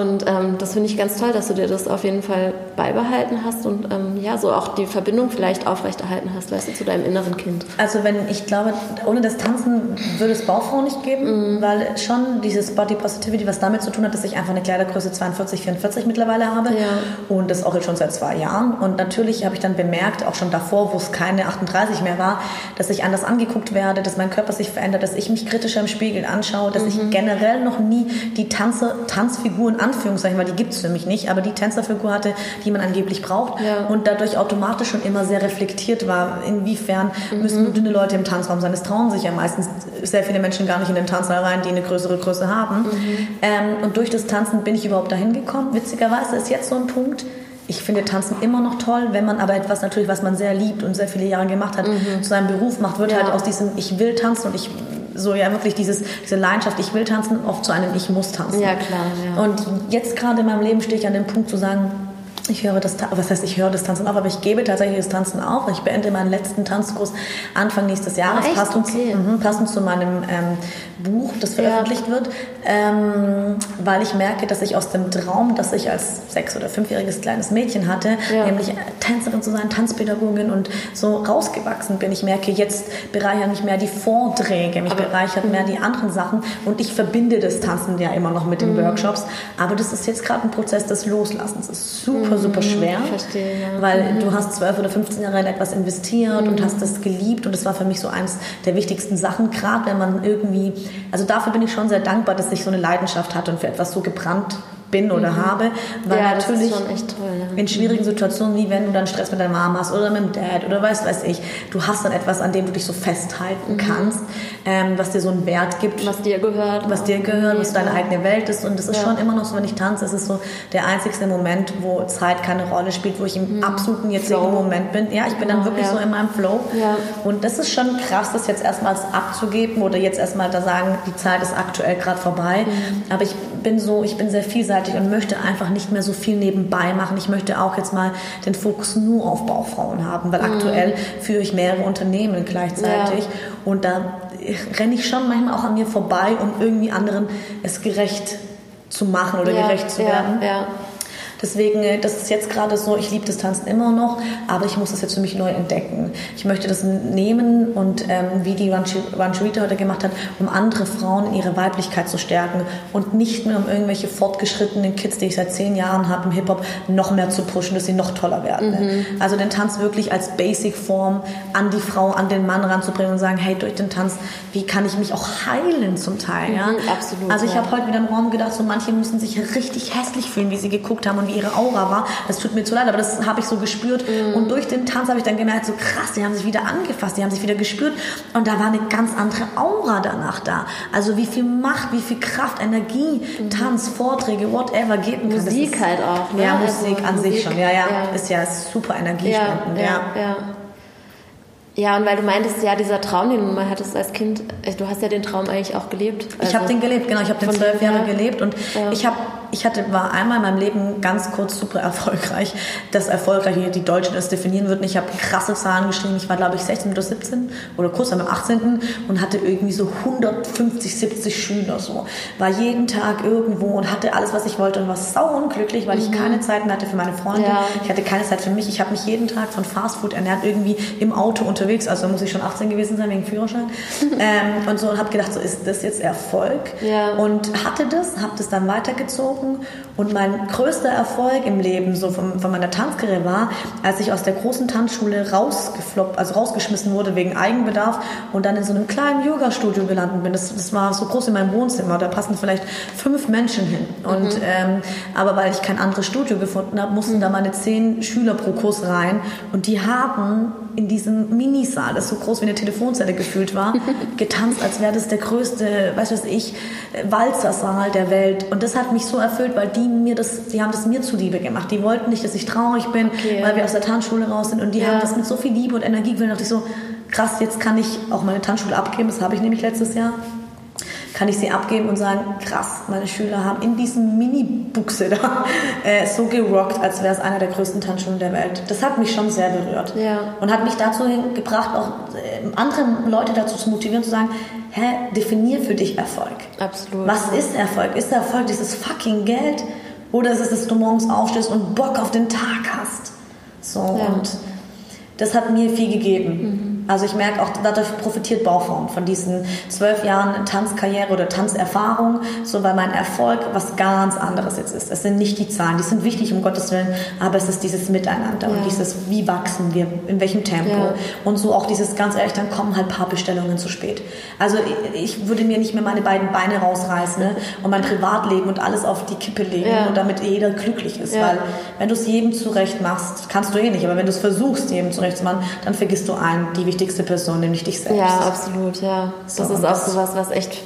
Und ähm, das finde ich ganz toll, dass du dir das auf jeden Fall beibehalten hast und ähm, ja, so auch die Verbindung vielleicht aufrechterhalten hast, weißt du, zu deinem inneren Kind. Also wenn ich glaube, ohne das Tanzen würde es Bauchfrau nicht Mhm. geben, weil schon dieses Body Positivity, was damit zu tun hat, dass ich einfach eine Kleidergröße 42, 44 mittlerweile habe Ja. und das auch jetzt schon seit zwei Jahren. Und natürlich habe ich dann bemerkt, auch schon davor, wo es keine 38 mehr war, dass ich anders angeguckt werde, dass mein Körper sich verändert, dass ich mich kritischer im Spiegel anschaue, dass Mhm. ich generell noch nie die Tanze, Tanzfigur in Anführungszeichen, weil die gibt es für mich nicht, aber die Tänzerfigur hatte, die man angeblich braucht Ja. und dadurch automatisch schon immer sehr reflektiert war, inwiefern Mhm. müssen nur dünne Leute im Tanzraum sein. Es trauen sich ja meistens sehr viele Menschen gar nicht in den Tanzsaal rein, die eine größere Größe haben. Mhm. Ähm, und durch das Tanzen bin ich überhaupt dahin gekommen. Witzigerweise ist jetzt so ein Punkt, ich finde Tanzen immer noch toll, wenn man aber etwas natürlich, was man sehr liebt und sehr viele Jahre gemacht hat, zu seinem Beruf macht, wird Mhm. Ja. halt aus diesem Ich will tanzen und ich so ja wirklich dieses, diese Leidenschaft, ich will tanzen, oft zu einem Ich muss tanzen. Ja, klar. Ja. Und jetzt gerade in meinem Leben stehe ich an dem Punkt zu sagen, ich höre das, was heißt, ich höre das Tanzen auf, aber ich gebe tatsächlich das Tanzen auf. Ich beende meinen letzten Tanzkurs Anfang nächstes Jahres, ah, passend, okay. mh, passend zu meinem ähm, Buch, das veröffentlicht ja. wird, ähm, weil ich merke, dass ich aus dem Traum, das ich als sechs- oder fünfjähriges kleines Mädchen hatte, ja. nämlich Tänzerin zu sein, Tanzpädagogin und so rausgewachsen bin. Ich merke, jetzt bereichern mich mehr die Vorträge, mich aber, bereichert mehr die anderen Sachen und ich verbinde das Tanzen ja immer noch mit den mhm. Workshops, aber das ist jetzt gerade ein Prozess des Loslassens. Das ist super super, super mhm, schwer. Verstehe, ja. Weil mhm. du hast zwölf oder 15 Jahre in etwas investiert mhm. und hast das geliebt und das war für mich so eins der wichtigsten Sachen, gerade wenn man irgendwie, also dafür bin ich schon sehr dankbar, dass ich so eine Leidenschaft hatte und für etwas so gebrannt bin oder mhm. habe. Weil ja, natürlich toll, ja. in schwierigen Situationen, wie wenn du dann Stress mit deiner Mama hast oder mit dem Dad oder weiß weiß ich, du hast dann etwas, an dem du dich so festhalten mhm. kannst, ähm, was dir so einen Wert gibt. Was dir gehört. Was dir gehört, was deine eigene Welt ist. Und das ist ja. schon immer noch so, wenn ich tanze, ist es so der einzigste Moment, wo Zeit keine Rolle spielt, wo ich im mhm. absoluten jetzigen Flow. Moment bin. Ja, ich bin dann wirklich so in meinem Flow. Und das ist schon krass, das jetzt erstmals abzugeben oder jetzt erstmal da sagen, die Zeit ist aktuell gerade vorbei. Mhm. Aber ich bin so, ich bin sehr vielseitig und möchte einfach nicht mehr so viel nebenbei machen. Ich möchte auch jetzt mal den Fokus nur auf Baufrauen haben, weil mhm. aktuell führe ich mehrere Unternehmen gleichzeitig ja. und da renne ich schon manchmal auch an mir vorbei, um irgendwie anderen es gerecht zu machen oder ja, gerecht zu werden. Ja, Deswegen, äh, das ist jetzt gerade so, ich liebe das Tanzen immer noch, aber ich muss das jetzt für mich neu entdecken. Ich möchte das nehmen und ähm, wie die Rancherita heute gemacht hat, um andere Frauen in ihre Weiblichkeit zu stärken und nicht mehr um irgendwelche fortgeschrittenen Kids, die ich seit zehn Jahren habe im Hip-Hop, noch mehr zu pushen, dass sie noch toller werden. Mhm. Also den Tanz wirklich als Basic-Form an die Frau, an den Mann ranzubringen und sagen, hey, durch den Tanz, wie kann ich mich auch heilen zum Teil? Mhm, ja? absolut. Also ich ja. habe heute wieder im Raum gedacht, so manche müssen sich richtig hässlich fühlen, wie sie geguckt haben und wie ihre Aura war. Das tut mir zu leid, aber das habe ich so gespürt. Mhm. Und durch den Tanz habe ich dann gemerkt, so krass, die haben sich wieder angefasst, die haben sich wieder gespürt. Und da war eine ganz andere Aura danach da. Also wie viel Macht, wie viel Kraft, Energie, mhm. Tanz, Vorträge, whatever geben kann. Musik halt auch. Ne? Ja, Musik also, an Musik, sich schon. Ja, ja, ja, ist ja super energiespendend. ja. ja. ja. Ja, und weil du meintest, ja, dieser Traum, den du mal hattest als Kind, äh, du hast ja den Traum eigentlich auch gelebt. Also ich habe den gelebt, genau. Ich habe den zwölf Jahre gelebt und ja. ich habe ich hatte, war einmal in meinem Leben ganz kurz super erfolgreich. Das Erfolgreiche, die Deutschen das definieren würden. Ich habe krasse Zahlen geschrieben. Ich war, glaube ich, 16 oder 17 oder kurz am 18. und hatte irgendwie so 150, 70 Schüler so. War jeden Tag irgendwo und hatte alles, was ich wollte und war sau unglücklich, weil ich mhm. keine Zeit mehr hatte für meine Freunde. Ja. Ich hatte keine Zeit für mich. Ich habe mich jeden Tag von Fastfood ernährt, irgendwie im Auto unterwegs. Also muss ich schon 18 gewesen sein wegen Führerschein. ähm, und so und habe gedacht, so ist das jetzt Erfolg? Ja. Und hatte das, habe das dann weitergezogen gucken. Und mein größter Erfolg im Leben, so von, von meiner Tanzkarriere war, als ich aus der großen Tanzschule rausgefloppt, also rausgeschmissen wurde wegen Eigenbedarf und dann in so einem kleinen Yoga-Studio gelandet bin. Das, das war so groß in meinem Wohnzimmer, da passen vielleicht fünf Menschen hin. Und, mhm. ähm, aber weil ich kein anderes Studio gefunden habe, mussten da meine zehn Schüler pro Kurs rein und die haben in diesem Minisaal, das so groß wie eine Telefonzelle gefühlt war, getanzt, als wäre das der größte, weiß was ich, Walzersaal der Welt. Und das hat mich so erfüllt, weil die mir das, die haben das mir zuliebe gemacht. Die wollten nicht, dass ich traurig bin, okay, weil wir aus der Tanzschule raus sind. Und die ja. haben das mit so viel Liebe und Energie gewählt. Da dachte ich so, krass, jetzt kann ich auch meine Tanzschule abgeben. Das habe ich nämlich letztes Jahr kann ich sie abgeben und sagen, krass, meine Schüler haben in diesem Mini-Buchse da äh, so gerockt, als wäre es einer der größten Tanzschulen der Welt. Das hat mich schon sehr berührt. Ja. Und hat mich dazu gebracht, auch äh, andere Leute dazu zu motivieren, zu sagen, hä, definier für dich Erfolg. Absolut. Was ist Erfolg? Ist Erfolg dieses fucking Geld? Oder ist es, dass du morgens aufstehst und Bock auf den Tag hast? So, ja. und das hat mir viel gegeben. Mhm. Also ich merke auch, dadurch profitiert Bauform von diesen zwölf Jahren Tanzkarriere oder Tanzerfahrung, so weil mein Erfolg was ganz anderes jetzt ist. Es sind nicht die Zahlen, die sind wichtig um Gottes Willen, aber es ist dieses Miteinander ja. und dieses, wie wachsen wir, in welchem Tempo ja. und so auch dieses, ganz ehrlich, dann kommen halt ein paar Bestellungen zu spät. Also ich würde mir nicht mehr meine beiden Beine rausreißen ne, und mein Privatleben und alles auf die Kippe legen ja. und damit jeder glücklich ist, weil wenn du es jedem zurecht machst, kannst du eh nicht, aber wenn du es versuchst, jedem zurecht zu machen, dann vergisst du einen, die wichtigste Person, nämlich dich selbst. Ja, absolut, ja. Das so, ist auch so was, was echt,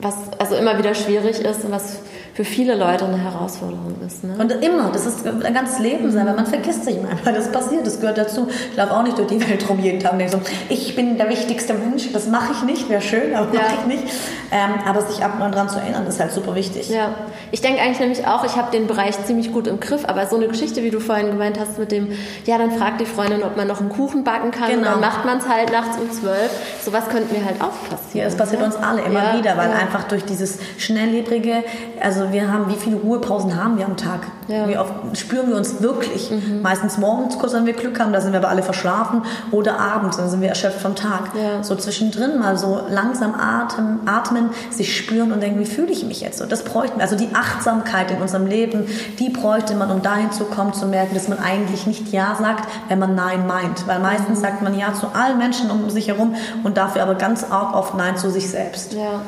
was also immer wieder schwierig ist und was für viele Leute eine Herausforderung ist. Ne? Und immer, das ist ein ganzes Leben sein, weil man vergisst sich manchmal, das passiert, das gehört dazu. Ich laufe auch nicht durch die Welt rum jeden Tag und denke so, ich bin der wichtigste Mensch, das mache ich nicht, wäre schön, aber ja. mache ich nicht. Ähm, aber sich ab und an dran zu erinnern, ist halt super wichtig. Ja, ich denke eigentlich nämlich auch, ich habe den Bereich ziemlich gut im Griff, aber so eine Geschichte, wie du vorhin gemeint hast, mit dem, ja, dann fragt die Freundin, ob man noch einen Kuchen backen kann genau. und dann macht man es halt nachts um zwölf. Sowas könnte mir halt auch passieren. Ja, das passiert ne? uns alle immer ja, wieder, weil ja. einfach durch dieses schnelllebrige, also wir haben, wie viele Ruhepausen haben wir am Tag? Ja. Wie oft spüren wir uns wirklich? Mhm. Meistens morgens kurz, wenn wir Glück haben, da sind wir aber alle verschlafen oder abends, dann sind wir erschöpft vom Tag. So zwischendrin mal so langsam atmen, atmen, sich spüren und denken, wie fühle ich mich jetzt? So, das bräuchten wir. Also die Achtsamkeit in unserem Leben, die bräuchte man, um dahin zu kommen, zu merken, dass man eigentlich nicht Ja sagt, wenn man Nein meint. Weil meistens mhm. sagt man Ja zu allen Menschen um sich herum und dafür aber ganz arg oft Nein zu sich selbst. Ja.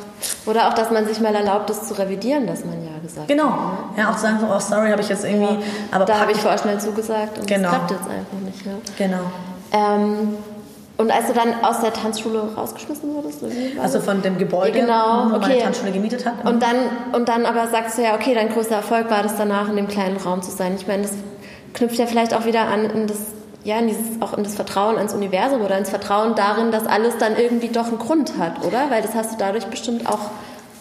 Oder auch, dass man sich mal erlaubt, das zu revidieren, dass man Ja gesagt genau. hat. Genau. Ja, auch zu sagen, so, oh sorry, habe ich jetzt irgendwie... Ja. Aber da habe ich vorher schnell zugesagt und genau. das klappt jetzt einfach nicht. Ja. Genau. Ähm, und als du dann aus der Tanzschule rausgeschmissen wurdest? Also von dem Gebäude, genau, wo okay. man die Tanzschule gemietet hat? Und dann, und dann aber sagst du ja, okay, dein größter Erfolg war das danach, in dem kleinen Raum zu sein. Ich meine, das knüpft ja vielleicht auch wieder an in das, ja, in dieses, auch in das Vertrauen ans Universum oder ins Vertrauen darin, dass alles dann irgendwie doch einen Grund hat, oder? Weil das hast du dadurch bestimmt auch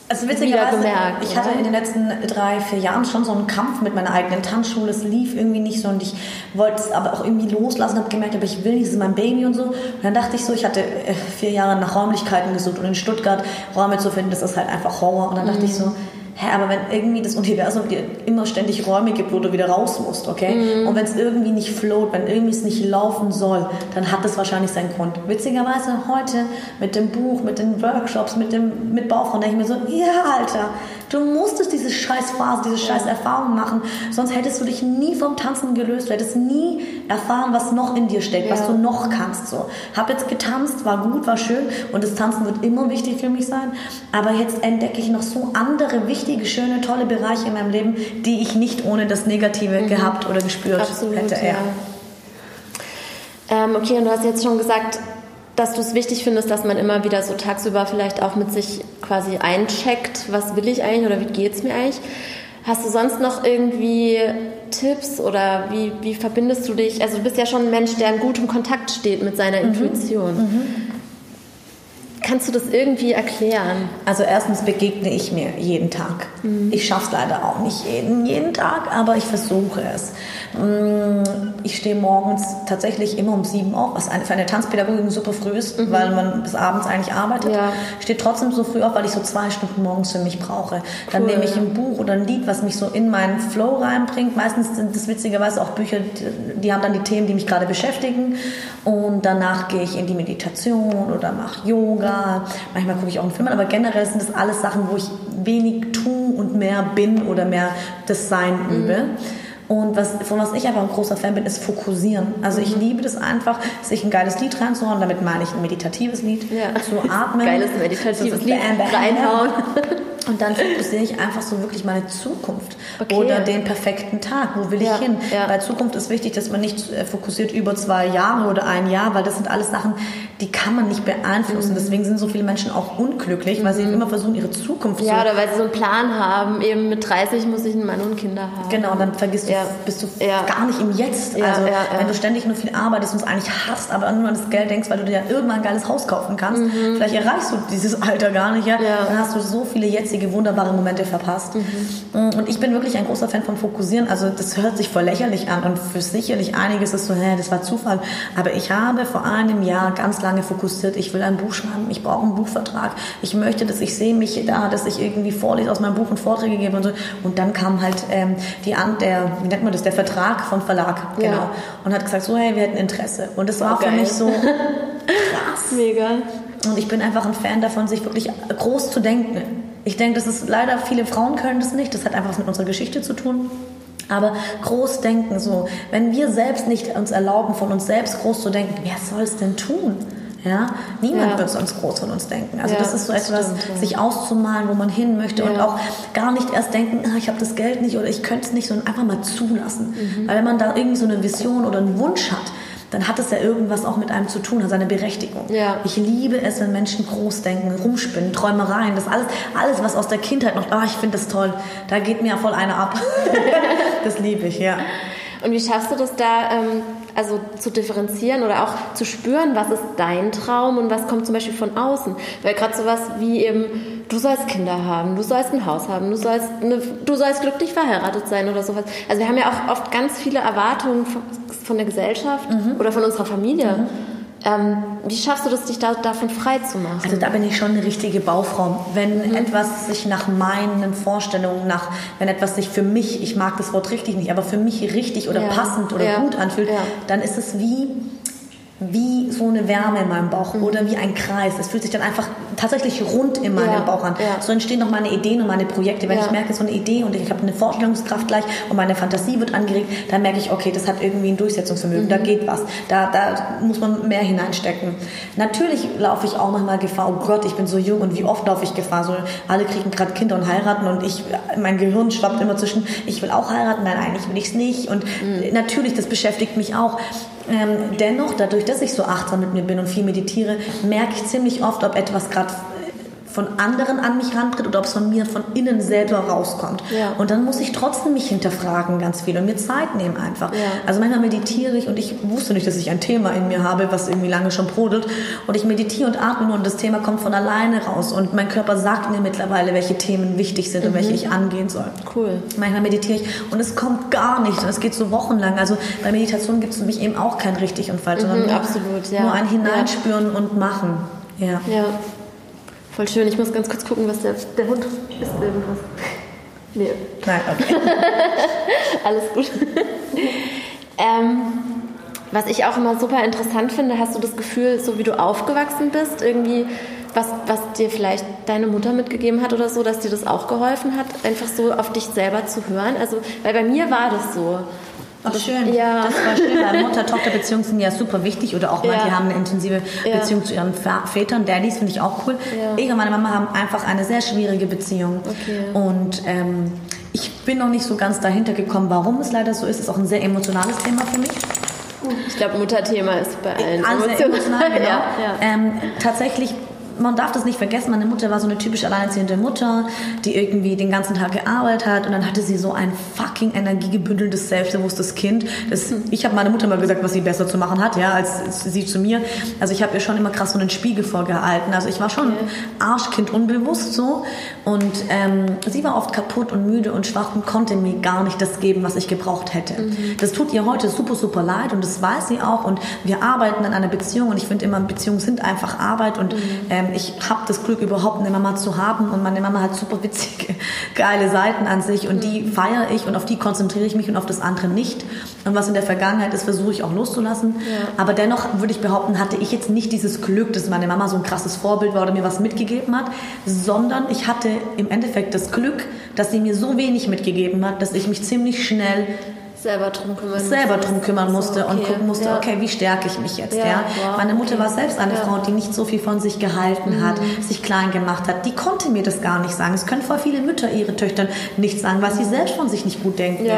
also witzigerweise, gemerkt, ich hatte in den letzten drei, vier Jahren schon so einen Kampf mit meiner eigenen Tanzschule. Es lief irgendwie nicht so und ich wollte es aber auch irgendwie loslassen, habe gemerkt, aber ich will nicht, es ist mein Baby und so. Und dann dachte ich so, ich hatte äh, vier Jahre nach Räumlichkeiten gesucht und in Stuttgart Räume zu finden, das ist halt einfach Horror. Und dann dachte mhm. ich so, hä, aber wenn irgendwie das Universum dir immer ständig Räume gibt, wo du wieder raus musst, okay? Mhm. Und wenn es irgendwie nicht float, wenn irgendwie es nicht laufen soll, dann hat das wahrscheinlich seinen Grund. Witzigerweise heute mit dem Buch, mit den Workshops, mit dem mit Baufrauen, denke ich mir so, ja, Alter, du musstest diese scheiß Phase, diese scheiß Erfahrung machen, sonst hättest du dich nie vom Tanzen gelöst, du hättest nie erfahren, was noch in dir steckt, ja. was du noch kannst. So, hab jetzt getanzt, war gut, war schön und das Tanzen wird immer wichtig für mich sein, aber jetzt entdecke ich noch so andere wichtige wichtige, schöne, tolle Bereiche in meinem Leben, die ich nicht ohne das Negative mhm. gehabt oder gespürt Absolut, hätte. Ja. Ähm, okay, und du hast jetzt schon gesagt, dass du es wichtig findest, dass man immer wieder so tagsüber vielleicht auch mit sich quasi eincheckt, was will ich eigentlich oder wie geht es mir eigentlich. Hast du sonst noch irgendwie Tipps oder wie, wie verbindest du dich? Also du bist ja schon ein Mensch, der in gutem Kontakt steht mit seiner mhm. Intuition. Mhm. Kannst du das irgendwie erklären? Also erstens begegne ich mir jeden Tag. Mhm. Ich schaffe es leider auch nicht jeden, jeden Tag, aber ich versuche es. Mm, ich stehe morgens tatsächlich immer um sieben auf, was für eine Tanzpädagogin super früh ist, mhm. weil man bis abends eigentlich arbeitet. Ja. Ich stehe trotzdem so früh auf, weil ich so zwei Stunden morgens für mich brauche. Dann cool, nehme ich ein Buch oder ein Lied, was mich so in meinen Flow reinbringt. Meistens sind das witzigerweise auch Bücher, die haben dann die Themen, die mich gerade beschäftigen. Und danach gehe ich in die Meditation oder mache Yoga manchmal gucke ich auch einen Film an, aber generell sind das alles Sachen, wo ich wenig tue und mehr bin oder mehr das Sein mhm. übe. Und was, von was ich einfach ein großer Fan bin, ist fokussieren. Also ich mhm. liebe das einfach, sich ein geiles Lied reinzuhauen. Damit meine ich ein meditatives Lied. Ja. Zu atmen. Geiles meditatives Lied bam, bam, reinhauen. Und dann fokussiere ich einfach so wirklich meine Zukunft okay. oder den perfekten Tag. Wo will ich ja, hin? Ja. Bei Zukunft ist wichtig, dass man nicht äh, fokussiert über zwei Jahre oder ein Jahr, weil das sind alles Sachen, die kann man nicht beeinflussen. Mhm. Deswegen sind so viele Menschen auch unglücklich, weil sie mhm. immer versuchen, ihre Zukunft ja, zu... Ja, oder weil sie so einen Plan haben. Eben mit 30 muss ich einen Mann und Kinder haben. Genau, dann vergisst du, ja. bist du gar nicht im Jetzt. also wenn du ständig nur viel arbeitest und es eigentlich hast, aber nur an das Geld denkst, weil du dir ja irgendwann ein geiles Haus kaufen kannst, mhm. vielleicht erreichst du dieses Alter gar nicht, ja? Dann hast du so viele jetzt jetzige wunderbare Momente verpasst. Mhm. Und ich bin wirklich ein großer Fan von Fokussieren. Also das hört sich voll lächerlich an und für sicherlich einiges ist so, hä, das war Zufall. Aber ich habe vor einem Jahr ganz lange fokussiert. Ich will ein Buch schreiben. Ich brauche einen Buchvertrag. Ich möchte, dass ich sehe mich da, dass ich irgendwie vorlese aus meinem Buch und Vorträge gebe und so. Und dann kam halt ähm, die an, der, wie nennt man das, der Vertrag vom Verlag, ja. genau. Und hat gesagt so, hey, wir hätten Interesse. Und das war, war für mich so krass. Mega. Und ich bin einfach ein Fan davon, sich wirklich groß zu denken. Ich denke, das ist leider, viele Frauen können das nicht. Das hat einfach was mit unserer Geschichte zu tun. Aber groß denken, so, wenn wir selbst nicht uns erlauben, von uns selbst groß zu denken, wer soll es denn tun? Ja, niemand ja. wird sonst groß von uns denken. Also ja, das ist so etwas, stimmt, sich auszumalen, wo man hin möchte und auch gar nicht erst denken, ah, ich habe das Geld nicht oder ich könnte es nicht, sondern einfach mal zulassen. Mhm. Weil wenn man da irgendwie so eine Vision oder einen Wunsch hat, dann hat es ja irgendwas auch mit einem zu tun, hat seine Berechtigung. Ja. Ich liebe es, wenn Menschen groß denken, rumspinnen, Träumereien, das alles, alles was aus der Kindheit noch, ah, ich finde das toll, da geht mir ja voll einer ab. das liebe ich, ja. Und wie schaffst du das da, ähm, also zu differenzieren oder auch zu spüren, was ist dein Traum und was kommt zum Beispiel von außen? Weil gerade sowas wie eben, du sollst Kinder haben, du sollst ein Haus haben, du sollst, eine, du sollst glücklich verheiratet sein oder sowas. Also wir haben ja auch oft ganz viele Erwartungen von, der Gesellschaft mhm. oder von unserer Familie. Mhm ähm, wie schaffst du das, dich da, davon frei zu machen? Also da bin ich schon eine richtige Baufrau. Wenn mhm. etwas sich nach meinen Vorstellungen, nach, wenn etwas sich für mich, ich mag das Wort richtig nicht, aber für mich richtig oder ja. passend oder ja. gut anfühlt, ja. dann ist es wie wie so eine Wärme in meinem Bauch mhm. oder wie ein Kreis. Es fühlt sich dann einfach tatsächlich rund in meinem ja, Bauch an. Ja. So entstehen noch meine Ideen und meine Projekte. Wenn ja. ich merke, so eine Idee und ich habe eine Vorstellungskraft gleich und meine Fantasie wird angeregt, dann merke ich, okay, das hat irgendwie ein Durchsetzungsvermögen, mhm. da geht was. Da, da muss man mehr hineinstecken. Natürlich laufe ich auch manchmal Gefahr, oh Gott, ich bin so jung und wie oft laufe ich Gefahr? So, alle kriegen gerade Kinder und heiraten und ich, mein Gehirn schwappt immer zwischen, ich will auch heiraten, nein, eigentlich will ich es nicht. Und mhm. natürlich, das beschäftigt mich auch. Ähm, dennoch, dadurch, dass ich so achtsam mit mir bin und viel meditiere, merke ich ziemlich oft, ob etwas gerade von anderen an mich rantritt oder ob es von mir von innen selber rauskommt. Ja. Und dann muss ich trotzdem mich hinterfragen ganz viel und mir Zeit nehmen einfach. Ja. Also manchmal meditiere ich und ich wusste nicht, dass ich ein Thema in mir habe, was irgendwie lange schon brodelt. Und ich meditiere und atme nur und das Thema kommt von alleine raus. Und mein Körper sagt mir mittlerweile, welche Themen wichtig sind mhm. und welche ich angehen soll. Cool. Manchmal meditiere ich und es kommt gar nicht. Und es geht so wochenlang. Also bei Meditation gibt es für mich eben auch kein richtig und falsch, mhm, sondern nur, absolut, ja. nur ein Hineinspüren und machen. Ja. ja. Voll schön. Ich muss ganz kurz gucken, was der, der Hund ist. Irgendwas. Nee. Nein, okay. Alles gut. ähm, was ich auch immer super interessant finde, hast du das Gefühl, so wie du aufgewachsen bist, irgendwie, was, was dir vielleicht deine Mutter mitgegeben hat oder so, dass dir das auch geholfen hat, einfach so auf dich selber zu hören? Also, weil bei mir war das so. Ach, schön. Ja. Das war schön, weil Mutter-Tochter-Beziehungen sind ja super wichtig oder auch ja. manche haben eine intensive ja. Beziehung zu ihren Vätern. Daddies finde ich auch cool. Ja. Ich und meine Mama haben einfach eine sehr schwierige Beziehung. Okay. Und ähm, ich bin noch nicht so ganz dahinter gekommen, warum es leider so ist. Es ist auch ein sehr emotionales Thema für mich. Ich glaube, Mutterthema ist bei allen also emotional. Genau. ja, ähm, tatsächlich man darf das nicht vergessen, meine Mutter war so eine typisch alleinerziehende Mutter, die irgendwie den ganzen Tag gearbeitet hat und dann hatte sie so ein fucking energiegebündeltes, selbstbewusstes Kind. Das, ich habe meiner Mutter mal gesagt, was sie besser zu machen hat, ja, als sie zu mir. Also ich habe ihr schon immer krass so einen Spiegel vorgehalten. Also ich war schon. Arschkind unbewusst so und ähm, sie war oft kaputt und müde und schwach und konnte mir gar nicht das geben, was ich gebraucht hätte. Mhm. Das tut ihr heute super, super leid und das weiß sie auch und wir arbeiten an einer Beziehung und ich finde immer, Beziehungen sind einfach Arbeit und mhm. ähm, ich habe das Glück, überhaupt eine Mama zu haben und meine Mama hat super witzige, geile Seiten an sich und die mhm. feiere ich und auf die konzentriere ich mich und auf das andere nicht. Und was in der Vergangenheit ist, versuche ich auch loszulassen. Ja. Aber dennoch würde ich behaupten, hatte ich jetzt nicht dieses Glück, dass meine Mama so ein krasses Vorbild war oder mir was mitgegeben hat, sondern ich hatte im Endeffekt das Glück, dass sie mir so wenig mitgegeben hat, dass ich mich ziemlich schnell selber drum kümmern selber drum kümmern musste so, okay. und gucken musste, ja. okay, wie stärke ich mich jetzt? Ja, ja? Wow, Meine Mutter okay. war selbst eine. Frau, die nicht so viel von sich gehalten hat, mhm. sich klein gemacht hat. Die konnte mir das gar nicht sagen. Es können voll viele Mütter ihre Töchter nicht sagen, weil sie selbst von sich nicht gut denken.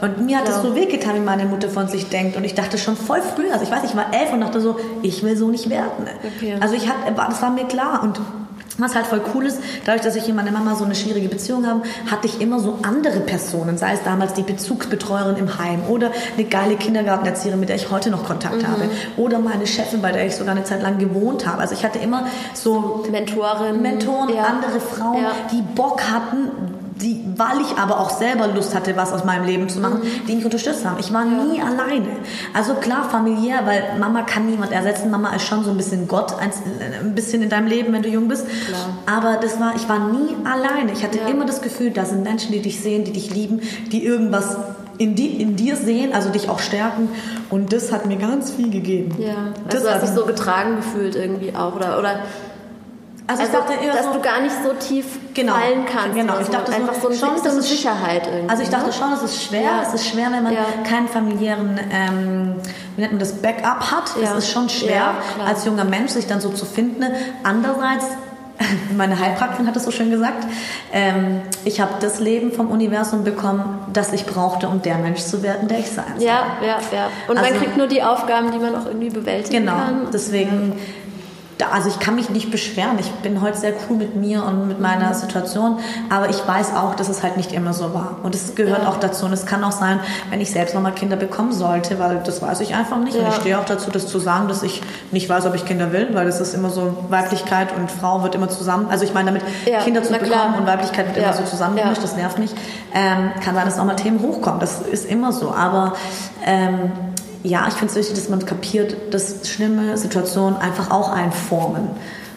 Und mir hat es so wehgetan, wie meine Mutter von sich denkt. Und ich dachte schon voll früh, also ich weiß, ich war elf und dachte so, ich will so nicht werden. Okay. Also ich hatte, das war mir klar und was halt voll cool ist, dadurch, dass ich und meine Mama so eine schwierige Beziehung haben, hatte ich immer so andere Personen, sei es damals die Bezugsbetreuerin im Heim oder eine geile Kindergartenerzieherin, mit der ich heute noch Kontakt mhm. habe oder meine Chefin, bei der ich sogar eine Zeit lang gewohnt habe. Also ich hatte immer so Mentoren, Mentoren, ja. andere Frauen, ja. die Bock hatten, die, weil ich aber auch selber Lust hatte, was aus meinem Leben zu machen, mhm. die mich unterstützt haben. Ich war nie alleine. Also klar, familiär, weil Mama kann niemand ersetzen. Mama ist schon so ein bisschen Gott, ein bisschen in deinem Leben, wenn du jung bist. Klar. Aber das war, ich war nie alleine. Ich hatte ja. immer das Gefühl, da sind Menschen, die dich sehen, die dich lieben, die irgendwas in, die, in dir sehen, also dich auch stärken. Und das hat mir ganz viel gegeben. Ja, also das hast dich so getragen gefühlt irgendwie auch, oder, oder also, also ich dachte eher dass so, du gar nicht so tief genau, fallen kannst. Genau, ich dachte einfach so, schon, so eine Sicherheit irgendwie. Also ich dachte ne? schon, es ist schwer. Ja. Es ist schwer, wenn man ja. keinen familiären, ähm, wie nennt man das, Backup hat. Ja. Es ist schon schwer, als junger Mensch sich dann so zu finden. Andererseits meine Heilpraktikerin hat es so schön gesagt, ähm, ich habe das Leben vom Universum bekommen, das ich brauchte, um der Mensch zu werden, der ich sein soll. Ja, ja, ja. Und also, man kriegt nur die Aufgaben, die man auch irgendwie bewältigen genau, kann. Genau, deswegen also ich kann mich nicht beschweren. Ich bin heute sehr cool mit mir und mit meiner Situation, aber ich weiß auch, dass es halt nicht immer so war. Und es gehört ja. auch dazu. Und es kann auch sein, wenn ich selbst nochmal Kinder bekommen sollte, weil das weiß ich einfach nicht. Ja. Und ich stehe auch dazu, das zu sagen, dass ich nicht weiß, ob ich Kinder will, weil das ist immer so, Weiblichkeit und Frau wird immer zusammen, also ich meine damit, ja, Kinder zu bekommen und Weiblichkeit wird immer so zusammengemischt, das nervt mich. Ähm, kann sein, dass auch mal Themen hochkommen. Das ist immer so. Aber ähm, ja, ich finde es wichtig, dass man kapiert, dass schlimme Situationen einfach auch einformen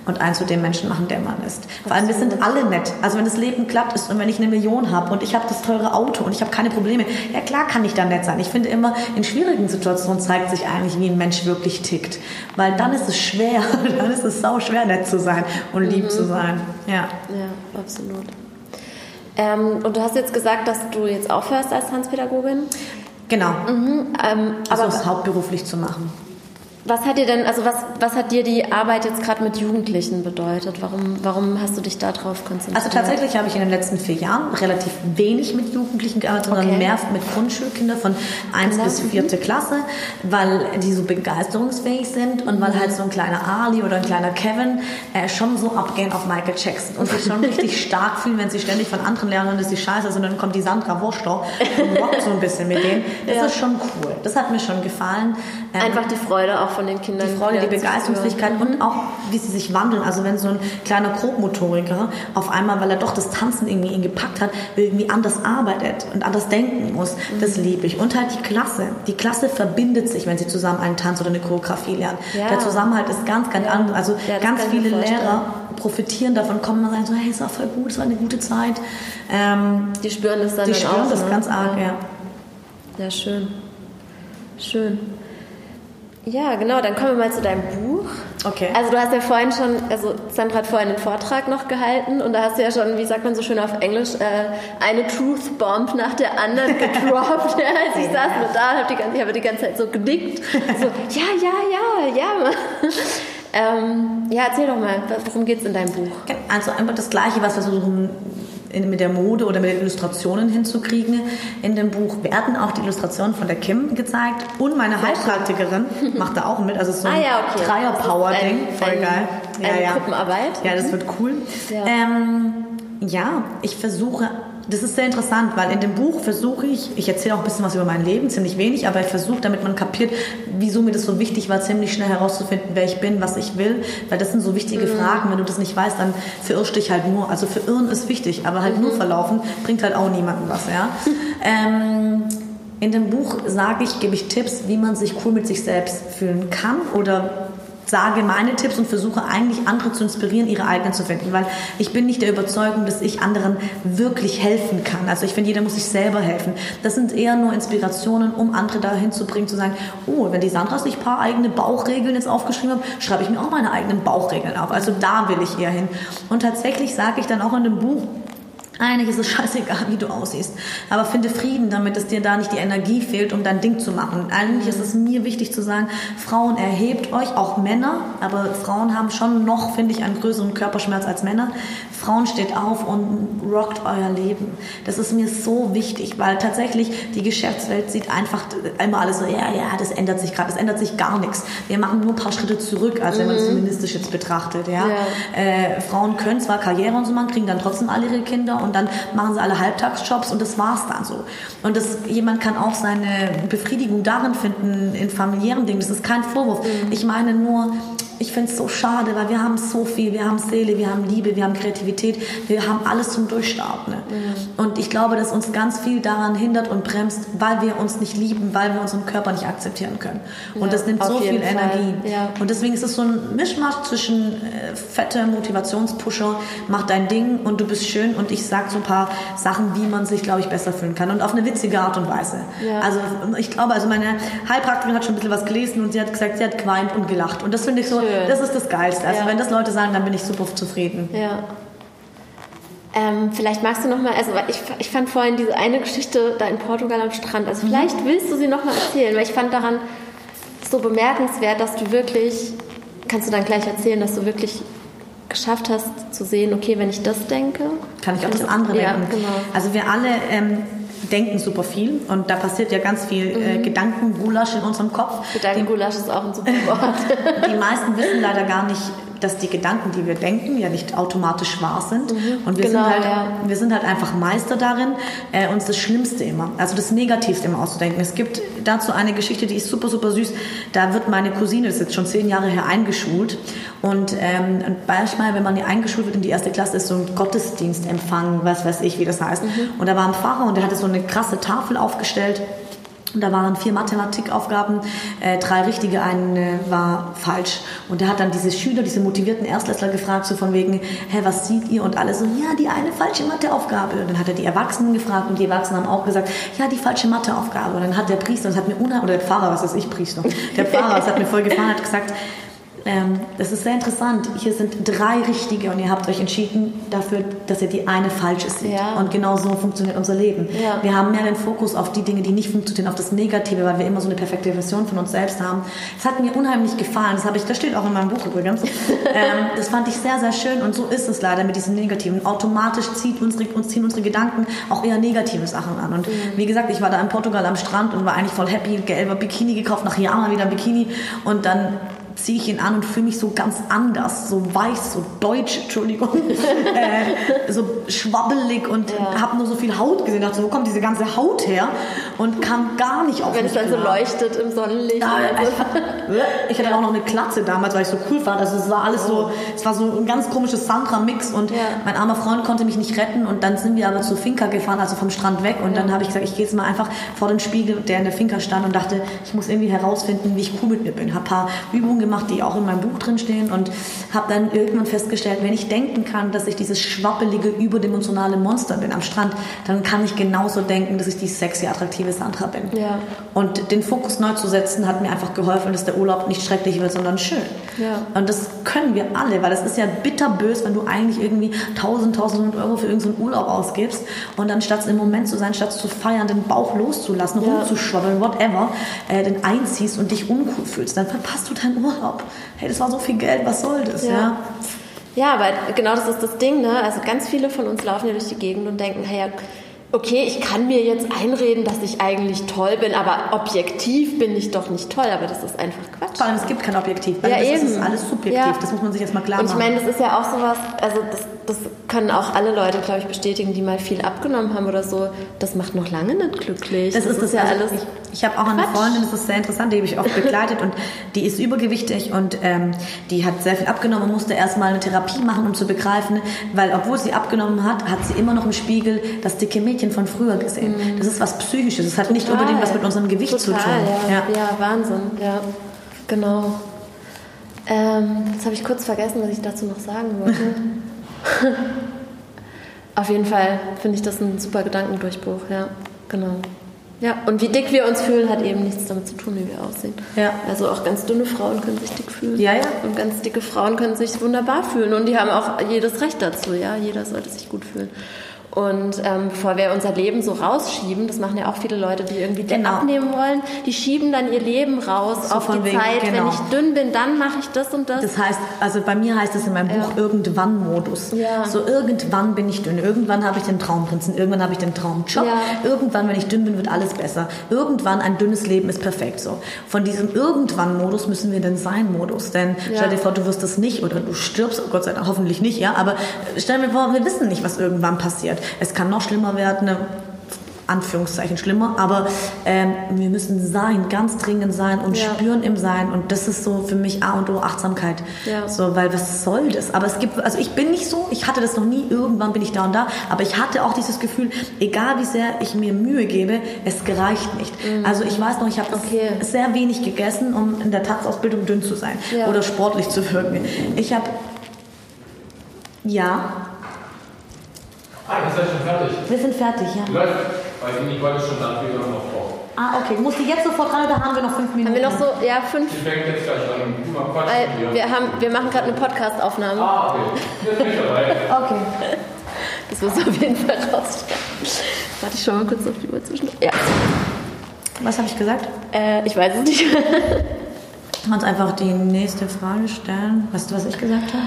und einen zu dem Menschen machen, der man ist. Vor allem, wir sind alle nett. Also wenn das Leben glatt ist und wenn ich eine Million habe und ich habe das teure Auto und ich habe keine Probleme, ja klar kann ich da nett sein. Ich finde immer, in schwierigen Situationen zeigt sich eigentlich, wie ein Mensch wirklich tickt. Weil dann ist es schwer, dann ist es sau schwer, nett zu sein und lieb mhm. zu sein. Ja, ja absolut. Ähm, und du hast jetzt gesagt, dass du jetzt aufhörst als Tanzpädagogin. Genau. Mhm, ähm, also aber es hauptberuflich zu machen. Was hat dir denn, also was, was hat dir die Arbeit jetzt gerade mit Jugendlichen bedeutet? Warum, warum hast du dich darauf konzentriert? Also tatsächlich habe ich in den letzten vier Jahren relativ wenig mit Jugendlichen gearbeitet, sondern okay. mehr mit Grundschulkindern von 1 bis 4. Klasse, weil die so begeisterungsfähig sind und weil halt so ein kleiner Ali oder ein kleiner Kevin äh, schon so abgehen auf Michael Jackson und sich schon richtig stark fühlen, wenn sie ständig von anderen lernen, dass sie scheiße sind. Und dann kommt die Sandra Wurstow und rockt so ein bisschen mit denen. Das ja. ist schon cool. Das hat mir schon gefallen. Ähm, Einfach die Freude auch von den Kindern. Die Freude, die Begeisterungsfähigkeit und auch, wie sie sich wandeln. Also wenn so ein kleiner Grobmotoriker auf einmal, weil er doch das Tanzen irgendwie ihn gepackt hat, irgendwie anders arbeitet und anders denken muss, mhm. das liebe ich. Und halt die Klasse. Die Klasse verbindet sich, wenn sie zusammen einen Tanz oder eine Choreografie lernen. Ja. Der Zusammenhalt ist ganz, ganz ja. anders. Also ja, ganz viele Lehrer profitieren davon, kommen und sagen so, hey, es war voll gut, es war eine gute Zeit. Ähm, die spüren das dann Die spüren auch, das ne? ganz arg, ja. Ja, schön. Schön. Ja, genau. Dann kommen wir mal zu deinem Buch. Okay. Also du hast ja vorhin schon, also Sandra hat vorhin einen Vortrag noch gehalten und da hast du ja schon, wie sagt man so schön auf Englisch, äh, eine Truth Bomb nach der anderen gedroppt. ja, als ich saß nur da, habe die ganze, ich habe die ganze Zeit so genickt, so ja, ja, ja, ja. ähm, ja, erzähl doch mal, worum geht es in deinem Buch? Also einfach das Gleiche, was wir so in, mit der Mode oder mit den Illustrationen hinzukriegen. In dem Buch werden auch die Illustrationen von der Kim gezeigt und meine Heilpraktikerin macht da auch mit. Also so ein ah, ja, okay. Dreier-Power-Ding. Voll ein, geil. Ja, eine ja. Gruppenarbeit. Ja, das wird cool. Ja, ähm, ja ich versuche das ist sehr interessant, weil in dem Buch versuche ich, ich erzähle auch ein bisschen was über mein Leben, ziemlich wenig, aber ich versuche, damit man kapiert, wieso mir das so wichtig war, ziemlich schnell herauszufinden, wer ich bin, was ich will, weil das sind so wichtige mhm. Fragen. Wenn du das nicht weißt, dann verirrst dich halt nur. Also verirren ist wichtig, aber halt mhm. nur verlaufen bringt halt auch niemandem was, ja. ähm, in dem Buch sage ich, gebe ich Tipps, wie man sich cool mit sich selbst fühlen kann oder sage meine Tipps und versuche eigentlich andere zu inspirieren, ihre eigenen zu finden, weil ich bin nicht der Überzeugung, dass ich anderen wirklich helfen kann. Also ich finde, jeder muss sich selber helfen. Das sind eher nur Inspirationen, um andere dahin zu bringen, zu sagen, oh, wenn die Sandra sich ein paar eigene Bauchregeln jetzt aufgeschrieben hat, schreibe ich mir auch meine eigenen Bauchregeln auf. Also da will ich eher hin. Und tatsächlich sage ich dann auch in dem Buch, eigentlich ist es scheißegal, wie du aussiehst. Aber finde Frieden damit, dass dir da nicht die Energie fehlt, um dein Ding zu machen. Eigentlich ist es mir wichtig zu sagen, Frauen erhebt euch, auch Männer, aber Frauen haben schon noch, finde ich, einen größeren Körperschmerz als Männer. Frauen steht auf und rockt euer Leben. Das ist mir so wichtig, weil tatsächlich die Geschäftswelt sieht einfach immer alles so, ja, ja, das ändert sich gerade, das ändert sich gar nichts. Wir machen nur ein paar Schritte zurück, als wenn man es mhm. feministisch jetzt betrachtet. Ja? ja. Äh, Frauen können zwar Karriere und so machen, kriegen dann trotzdem alle ihre Kinder und dann machen sie alle Halbtagsjobs und das war's dann so. Und das, jemand kann auch seine Befriedigung darin finden, in familiären Dingen. Das ist kein Vorwurf. Mhm. Ich meine nur, ich finde es so schade, weil wir haben so viel. Wir haben Seele, wir haben Liebe, wir haben Kreativität, wir haben alles zum Durchstarten. Ne? Mhm. Und ich glaube, dass uns ganz viel daran hindert und bremst, weil wir uns nicht lieben, weil wir unseren Körper nicht akzeptieren können. Und ja, das nimmt so viel Fall. Energie. Ja. Und deswegen ist es so ein Mischmasch zwischen äh, fette Motivationspusher, mach dein Ding und du bist schön und ich sag so ein paar Sachen, wie man sich, glaube ich, besser fühlen kann. Und auf eine witzige Art und Weise. Ja. Also ich glaube, also meine Heilpraktikerin hat schon ein bisschen was gelesen und sie hat gesagt, sie hat geweint und gelacht. Und das finde ich so, Schön. Das ist das Geilste. Also ja. wenn das Leute sagen, dann bin ich super zufrieden. Ja. Ähm, vielleicht magst du noch mal, also ich, ich fand vorhin diese eine Geschichte da in Portugal am Strand. Also vielleicht mhm. willst du sie noch mal erzählen, weil ich fand daran so bemerkenswert, dass du wirklich, kannst du dann gleich erzählen, dass du wirklich geschafft hast zu sehen, okay, wenn ich das denke, kann ich auch das andere ja, denken. Genau. Also wir alle ähm, denken super viel und da passiert ja ganz viel äh, Mhm. Gedankengulasch in unserem Kopf. Gedankengulasch ist auch ein super Wort. Die meisten wissen leider gar nicht, dass die Gedanken, die wir denken, ja nicht automatisch wahr sind. Und wir, Genau, sind halt, ja. wir sind halt einfach Meister darin, äh, uns das Schlimmste immer, also das Negativste immer auszudenken. Es gibt dazu eine Geschichte, die ist super, super süß. Da wird meine Cousine, das ist jetzt schon zehn Jahre her, eingeschult. Und ähm, und manchmal, wenn man hier eingeschult wird in die erste Klasse, ist so ein Gottesdienstempfang, was weiß ich, wie das heißt. Und da war ein Pfarrer und der hatte so eine krasse Tafel aufgestellt. Und da waren vier Mathematikaufgaben, äh, drei richtige, eine war falsch. Und der hat dann diese Schüler, diese motivierten Erstklässler gefragt, so von wegen, hä, was sieht ihr? Und alle so, ja, die eine falsche Matheaufgabe. Und dann hat er die Erwachsenen gefragt und die Erwachsenen haben auch gesagt, ja, die falsche Matheaufgabe. Und dann hat der Priester, das hat mir unheimlich, oder der Pfarrer, was weiß ich, Priester, der Pfarrer, das hat mir voll gefallen, hat gesagt, ähm, das ist sehr interessant. Hier sind drei richtige und ihr habt euch entschieden dafür, dass ihr die eine falsche seht. Ja. Und genau so funktioniert unser Leben. Ja. Wir haben mehr den Fokus auf die Dinge, die nicht funktionieren, auf das Negative, weil wir immer so eine perfekte Version von uns selbst haben. Das hat mir unheimlich gefallen. Das habe ich, das steht auch in meinem Buch übrigens. ähm, das fand ich sehr, sehr schön und so ist es leider mit diesen Negativen. Automatisch zieht unsere, uns ziehen unsere Gedanken auch eher negative Sachen an. Und wie gesagt, ich war da in Portugal am Strand und war eigentlich voll happy, gelber Bikini gekauft, nach Jahren mal wieder ein Bikini und dann ziehe ich ihn an und fühle mich so ganz anders, so weiß, so deutsch, Entschuldigung, äh, so schwabbelig und Ja. habe nur so viel Haut gesehen. Dachte, so, wo kommt diese ganze Haut her? Und kam gar nicht auf Wenn mich es dann so leuchtet im Sonnenlicht. Ja, Also- ich hatte auch noch eine Klatze damals, weil ich so cool fand. Also es war alles so, es war so ein ganz komisches Sandra-Mix und Ja. mein armer Freund konnte mich nicht retten und dann sind wir aber zur Finca gefahren, also vom Strand weg und dann habe ich gesagt, ich gehe jetzt mal einfach vor den Spiegel, der in der Finca stand und dachte, ich muss irgendwie herausfinden, wie ich cool mit mir bin. Habe ein paar Übungen gemacht, die auch in meinem Buch drin stehen und habe dann irgendwann festgestellt, wenn ich denken kann, dass ich dieses schwappelige, überdimensionale Monster bin am Strand, dann kann ich genauso denken, dass ich die sexy, attraktive Sandra bin. Ja. Und den Fokus neu zu setzen, hat mir einfach geholfen, dass der Urlaub nicht schrecklich wird, sondern schön. Ja. Und das können wir alle, weil es ist ja bitterbös, wenn du eigentlich irgendwie 1000, 1100 Euro für irgendeinen Urlaub ausgibst und dann statt im Moment zu sein, statt zu feiern, den Bauch loszulassen, Ja. rumzuschwabbeln, whatever, äh, den einziehst und dich uncool fühlst, dann verpasst du deinen Urlaub. Hey, das war so viel Geld, was soll das? Ja. Ja. Ja, aber genau das ist das Ding, ne? Also ganz viele von uns laufen ja durch die Gegend und denken, hey, ja, okay, ich kann mir jetzt einreden, dass ich eigentlich toll bin, aber objektiv bin ich doch nicht toll, aber das ist einfach Quatsch. Vor allem, es gibt kein Objektiv, weil Ja, das eben. ist alles subjektiv, Ja. das muss man sich jetzt mal klar Und ich machen. meine, das ist ja auch sowas, also das, das können auch alle Leute, glaube ich, bestätigen, die mal viel abgenommen haben oder so. Das macht noch lange nicht glücklich. Das, ist das ja also alles. Ich, ich habe auch eine Quatsch. Freundin, das ist sehr interessant, die habe ich oft begleitet und die ist übergewichtig und ähm, die hat sehr viel abgenommen und musste erstmal eine Therapie machen, um zu begreifen, weil obwohl sie abgenommen hat, hat sie immer noch im Spiegel das dicke Mädchen von früher gesehen. Das ist was Psychisches. Das hat nicht Total. unbedingt was mit unserem Gewicht zu tun. Total, Ja. Ja. Ja. Wahnsinn, ja. Genau. Ähm, jetzt habe ich kurz vergessen, was ich dazu noch sagen wollte. Auf jeden Fall finde ich das ein super Gedankendurchbruch, ja, genau. Ja, und wie dick wir uns fühlen, hat eben nichts damit zu tun, wie wir aussehen. Ja. Also auch ganz dünne Frauen können sich dick fühlen. Ja, ja. Und ganz dicke Frauen können sich wunderbar fühlen. Und die haben auch jedes Recht dazu, ja. Jeder sollte sich gut fühlen. Und ähm, bevor wir unser Leben so rausschieben, das machen ja auch viele Leute, die irgendwie Genau. abnehmen wollen, die schieben dann ihr Leben raus So auf die wegen, Zeit. genau. Wenn ich dünn bin, dann mache ich das und das. Das heißt, also bei mir heißt es in meinem Buch Irgendwann-Modus. Ja. So irgendwann bin ich dünn, irgendwann habe ich den Traumprinzen, irgendwann habe ich den Traumjob, Ja. irgendwann, wenn ich dünn bin, wird alles besser. Irgendwann ein dünnes Leben ist perfekt so. Von diesem Irgendwann-Modus müssen wir den Sein-Modus, denn Ja. stell dir vor, du wirst das nicht oder du stirbst, Gott sei Dank, hoffentlich nicht, ja, aber stell dir vor, wir wissen nicht, was irgendwann passiert. Es kann noch schlimmer werden, ne, Anführungszeichen schlimmer, aber ähm, wir müssen sein, ganz dringend sein und Ja. spüren im Sein und das ist so für mich A und O Achtsamkeit. Ja. So, weil was soll das? Aber es gibt, also ich bin nicht so, ich hatte das noch nie, irgendwann bin ich da und da, aber ich hatte auch dieses Gefühl, egal wie sehr ich mir Mühe gebe, es gereicht nicht. Also ich weiß noch, ich habe Mhm. Okay. sehr wenig gegessen, um in der Tanzausbildung dünn zu sein Ja. oder sportlich zu wirken. Ich habe, ja, Ah, ihr seid schon fertig. wir sind fertig, ja. Läuft. Weil die Nicole ist schon dann wieder noch drauf. Ah, okay. Musst du jetzt sofort ran oder haben wir noch fünf Minuten? haben wir noch so, ja, fünf. Die fängt jetzt gleich an. Mal Weil quatschen hier. wir, haben, wir machen gerade eine Podcast-Aufnahme. Ah, okay. Jetzt bin ich dabei. Okay. Das muss auf jeden Fall rausstellen. Warte, ich schau mal kurz auf die Uhr zwischen. Ja, Was habe ich gesagt? äh, ich weiß es nicht. Du kannst einfach die nächste Frage stellen. Weißt du, was ich gesagt habe?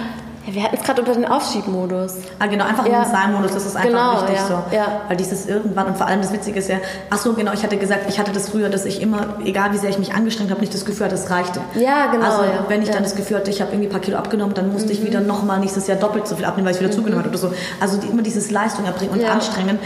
Ja, wir hatten es gerade unter den Aufschiebmodus. Ah, genau, einfach Ja. im Sein-Modus, das ist einfach Genau, wichtig ja, so. ja. Weil dieses irgendwann und vor allem das Witzige ist ja, ach so, genau, ich hatte gesagt, ich hatte das früher, dass ich immer, egal wie sehr ich mich angestrengt habe, nicht das Gefühl hatte, es reichte. Ja, genau, Also wenn ich. Mhm. dann das Gefühl hatte, ich habe irgendwie ein paar Kilo abgenommen, dann musste ich wieder nochmal nächstes Jahr doppelt so viel abnehmen, weil ich wieder zugenommen hatte oder so. Also die, immer dieses Leistung erbringen und anstrengen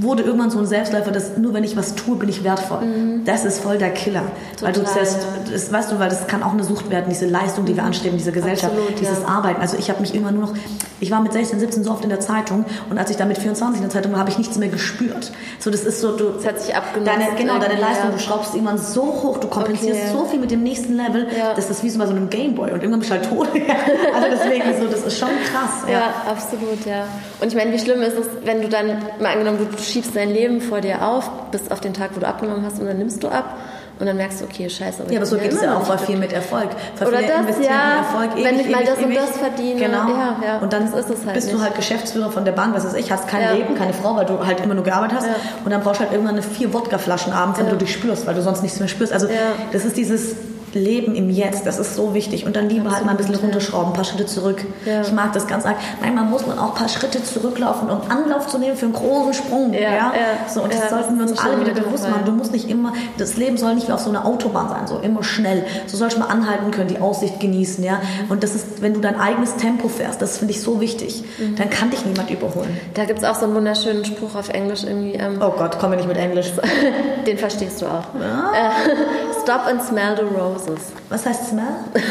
wurde irgendwann so ein Selbstläufer, dass nur wenn ich was tue, bin ich wertvoll. Das ist voll der Killer. Weil du Mhm. Total, ja. das, weißt du, weil das kann auch eine Sucht werden, diese Leistung, die wir anstreben, diese Gesellschaft, Absolut, dieses ja. Arbeiten. Also ich habe mich immer nur noch, ich war mit 16, 17 so oft in der Zeitung und als ich dann mit 24 in der Zeitung war, habe ich nichts mehr gespürt. So, das ist so, du, Das hat sich abgenutzt deine, genau, deine Leistung, ja. du schraubst irgendwann so hoch, du kompensierst Okay. so viel mit dem nächsten Level, Ja. das ist wie so bei so einem Gameboy und irgendwann bist du halt tot. also deswegen so, das ist schon krass. Ja, absolut, ja. Und ich meine, wie schlimm ist es, wenn du dann, mal angenommen, du schiebst dein Leben vor dir auf, bis auf den Tag, wo du abgenommen hast, und dann nimmst du ab und dann merkst du, okay, scheiße. Ja, aber so geht es ja auch bei viel mit Erfolg. Weil Oder das, investieren ja. Erfolg ewig, Wenn ich mal ewig, das und ewig. das verdiene. Genau. Ja, ja. Und dann Das ist es halt bist du nicht. halt Geschäftsführer von der Bank, was weiß ich, hast kein Ja. Leben, keine Frau, weil du halt immer nur gearbeitet hast. Ja. Und dann brauchst du halt irgendwann eine vier Wodkaflaschen abends, wenn du dich spürst, weil du sonst nichts mehr spürst. Also das ist dieses Leben im Jetzt, das ist so wichtig. Und dann lieber halt mal ein bisschen runterschrauben, ein paar Schritte zurück. Ja. Ich mag das ganz arg. Manchmal muss man auch ein paar Schritte zurücklaufen, um Anlauf zu nehmen für einen großen Sprung. Ja, Ja, ja. So, und das sollten wir uns alle wieder der bewusst machen. Du musst nicht immer, das Leben soll nicht wie auf so einer Autobahn sein, so immer schnell. So sollst du mal anhalten können, die Aussicht genießen, ja. Und das ist, wenn du dein eigenes Tempo fährst, das finde ich so wichtig, Mhm. dann kann dich niemand überholen. Da gibt es auch so einen wunderschönen Spruch auf Englisch irgendwie. Ähm, Oh Gott, komm mir nicht mit Englisch. Den verstehst du auch. Äh, stop and smell the roses. Was heißt Smell?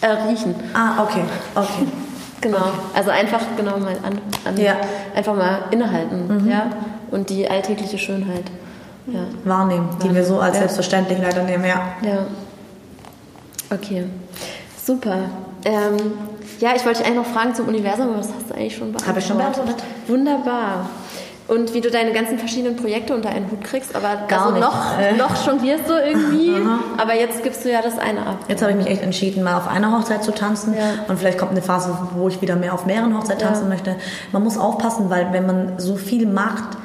Äh, riechen. Ah, okay, okay. Genau. Also einfach genau mal an, an Ja. einfach mal innehalten, ja. Und die alltägliche Schönheit. Ja. Wahrnehmen, die wir so als Ja. selbstverständlich leider nehmen, ja. Ja. Okay. Super. Ähm, ja, ich wollte dich eigentlich noch fragen zum Universum, aber das hast du eigentlich schon beantwortet. Habe ich schon beantwortet. Wunderbar. Und wie du deine ganzen verschiedenen Projekte unter einen Hut kriegst, aber Gar also nicht. noch, Äh. noch jonglierst du irgendwie, aber jetzt gibst du ja das eine ab. Jetzt habe ich mich echt entschieden, mal auf einer Hochzeit zu tanzen. Ja. Und vielleicht kommt eine Phase, wo ich wieder mehr auf mehreren Hochzeiten Ja. tanzen möchte. Man muss aufpassen, weil wenn man so viel macht,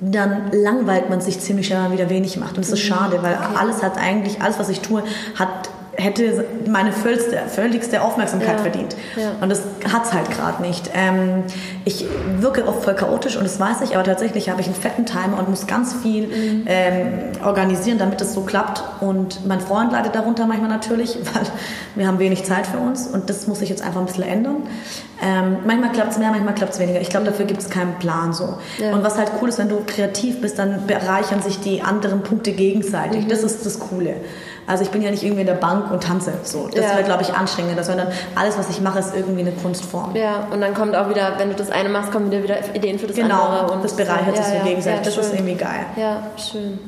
dann langweilt man sich ziemlich schnell, wenn man wieder wenig macht. Und das ist Mhm. schade, weil alles hat eigentlich, alles, was ich tue, hat hätte meine völligste, völligste Aufmerksamkeit Ja. verdient. Ja. Und das hat's halt gerade nicht. Ähm, ich wirke oft voll chaotisch und das weiß ich, aber tatsächlich habe ich einen fetten Timer und muss ganz viel Mhm. ähm, organisieren, damit es so klappt. Und mein Freund leidet darunter manchmal natürlich, weil wir haben wenig Zeit für uns und das muss sich jetzt einfach ein bisschen ändern. Ähm, manchmal klappt es mehr, manchmal klappt es weniger. Ich glaube, dafür gibt es keinen Plan so. Ja. Und was halt cool ist, wenn du kreativ bist, dann bereichern sich die anderen Punkte gegenseitig. Das ist das Coole. Also ich bin ja nicht irgendwie in der Bank und tanze. So, das Ja. wäre, glaube ich, anstrengender, sondern alles, was ich mache, ist irgendwie eine Kunstform. Ja, und dann kommt auch wieder, wenn du das eine machst, kommen wieder, wieder Ideen für das Genau, andere. Und das bereichert sich ja, so ja, gegenseitig. Das ist schön. irgendwie geil. Ja, schön.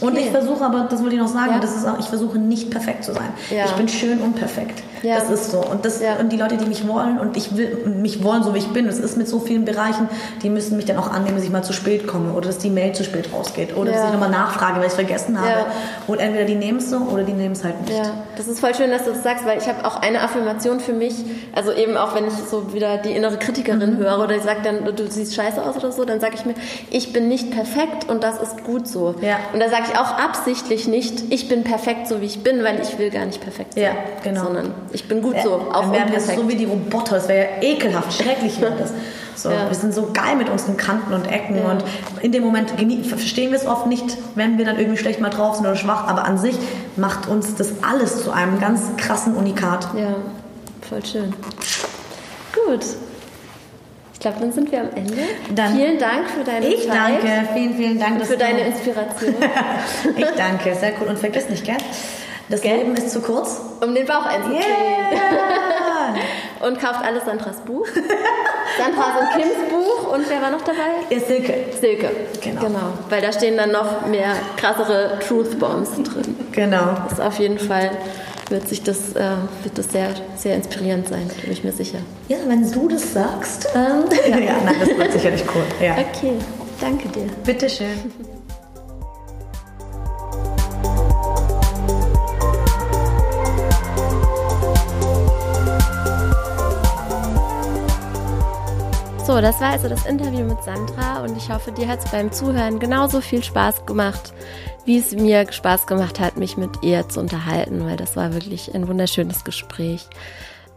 Und ich versuche aber, das wollte ich noch sagen, Ja. das ist auch, ich versuche nicht perfekt zu sein. Ja. Ich bin schön unperfekt. Ja. Das ist so. Und, das, und die Leute, die mich wollen und ich will mich wollen, so wie ich bin, das ist mit so vielen Bereichen, die müssen mich dann auch annehmen, dass ich mal zu spät komme oder dass die Mail zu spät rausgeht oder dass ich nochmal nachfrage, weil ich es vergessen habe. Und entweder die nehmen es so oder die nehmen es halt nicht. Das ist voll schön, dass du das sagst, weil ich habe auch eine Affirmation für mich, also eben auch wenn ich so wieder die innere Kritikerin Mhm. höre oder ich sage dann, du siehst scheiße aus oder so, dann sage ich mir, ich bin nicht perfekt und das ist gut so. Und da sage ich auch absichtlich nicht, ich bin perfekt so wie ich bin, weil ich will gar nicht perfekt sein, Ja, genau. sondern ich bin gut so, auch Dann wären wir so wie die Roboter, das wäre ja ekelhaft, schrecklich wäre das. So, Ja. Wir sind so geil mit unseren Kanten und Ecken Ja. und in dem Moment verstehen wir es oft nicht, wenn wir dann irgendwie schlecht mal drauf sind oder schwach, aber an sich macht uns das alles zu einem ganz krassen Unikat. Ja, voll schön. Gut. Ich glaube, dann sind wir am Ende. Dann- Vielen Dank für deine Ich Zeit. danke, vielen, vielen Dank. Für deine Inspiration. Ich danke, sehr cool. Und vergiss nicht, gell? Das Leben ist zu kurz. um den Bauch einzucremen. Yeah! Und kauft alles Sandras Buch. Sandras und Kims Buch. Und wer war noch dabei? Ihr Silke. Silke. Genau. Weil da stehen dann noch mehr krassere Truth Bombs drin. Genau. Das ist auf jeden Fall wird sich das, äh, wird das sehr, sehr inspirierend sein, bin ich mir sicher. Ja, wenn du das sagst. Ähm, ja. nein, das wird sicherlich cool. Ja. Okay, danke dir. Bitteschön. So, das war also das Interview mit Sandra und ich hoffe, dir hat es beim Zuhören genauso viel Spaß gemacht, wie es mir Spaß gemacht hat, mich mit ihr zu unterhalten, weil das war wirklich ein wunderschönes Gespräch.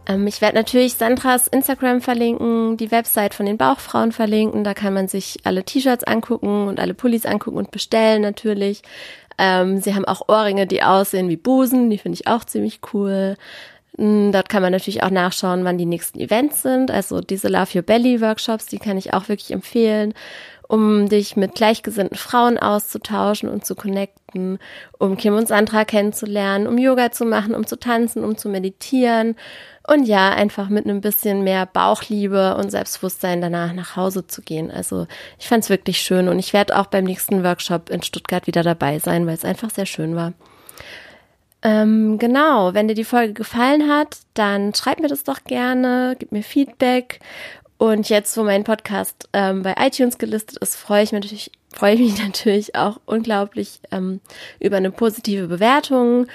Ähm, ich werde natürlich Sandras Instagram verlinken, die Website von den Bauchfrauen verlinken. Da kann man sich alle T-Shirts angucken und alle Pullis angucken und bestellen natürlich. Ähm, sie haben auch Ohrringe, die aussehen wie Busen. Die finde ich auch ziemlich cool. Mm, dort kann man natürlich auch nachschauen, wann die nächsten Events sind. Also diese Love Your Belly Workshops, die kann ich auch wirklich empfehlen um dich mit gleichgesinnten Frauen auszutauschen und zu connecten, um Kim und Sandra kennenzulernen, um Yoga zu machen, um zu tanzen, um zu meditieren und ja, einfach mit einem bisschen mehr Bauchliebe und Selbstbewusstsein danach nach Hause zu gehen. Also ich fand es wirklich schön und ich werde auch beim nächsten Workshop in Stuttgart wieder dabei sein, weil es einfach sehr schön war. Ähm, genau, wenn dir die Folge gefallen hat, dann schreib mir das doch gerne, gib mir Feedback und jetzt, wo mein Podcast ähm, bei iTunes gelistet ist, freue ich mich natürlich, freue ich mich natürlich auch unglaublich ähm, über eine positive Bewertung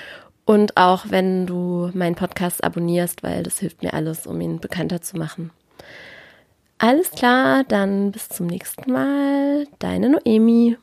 und auch wenn du meinen Podcast abonnierst, weil das hilft mir alles, um ihn bekannter zu machen. Alles klar, dann bis zum nächsten Mal. Deine Noemi.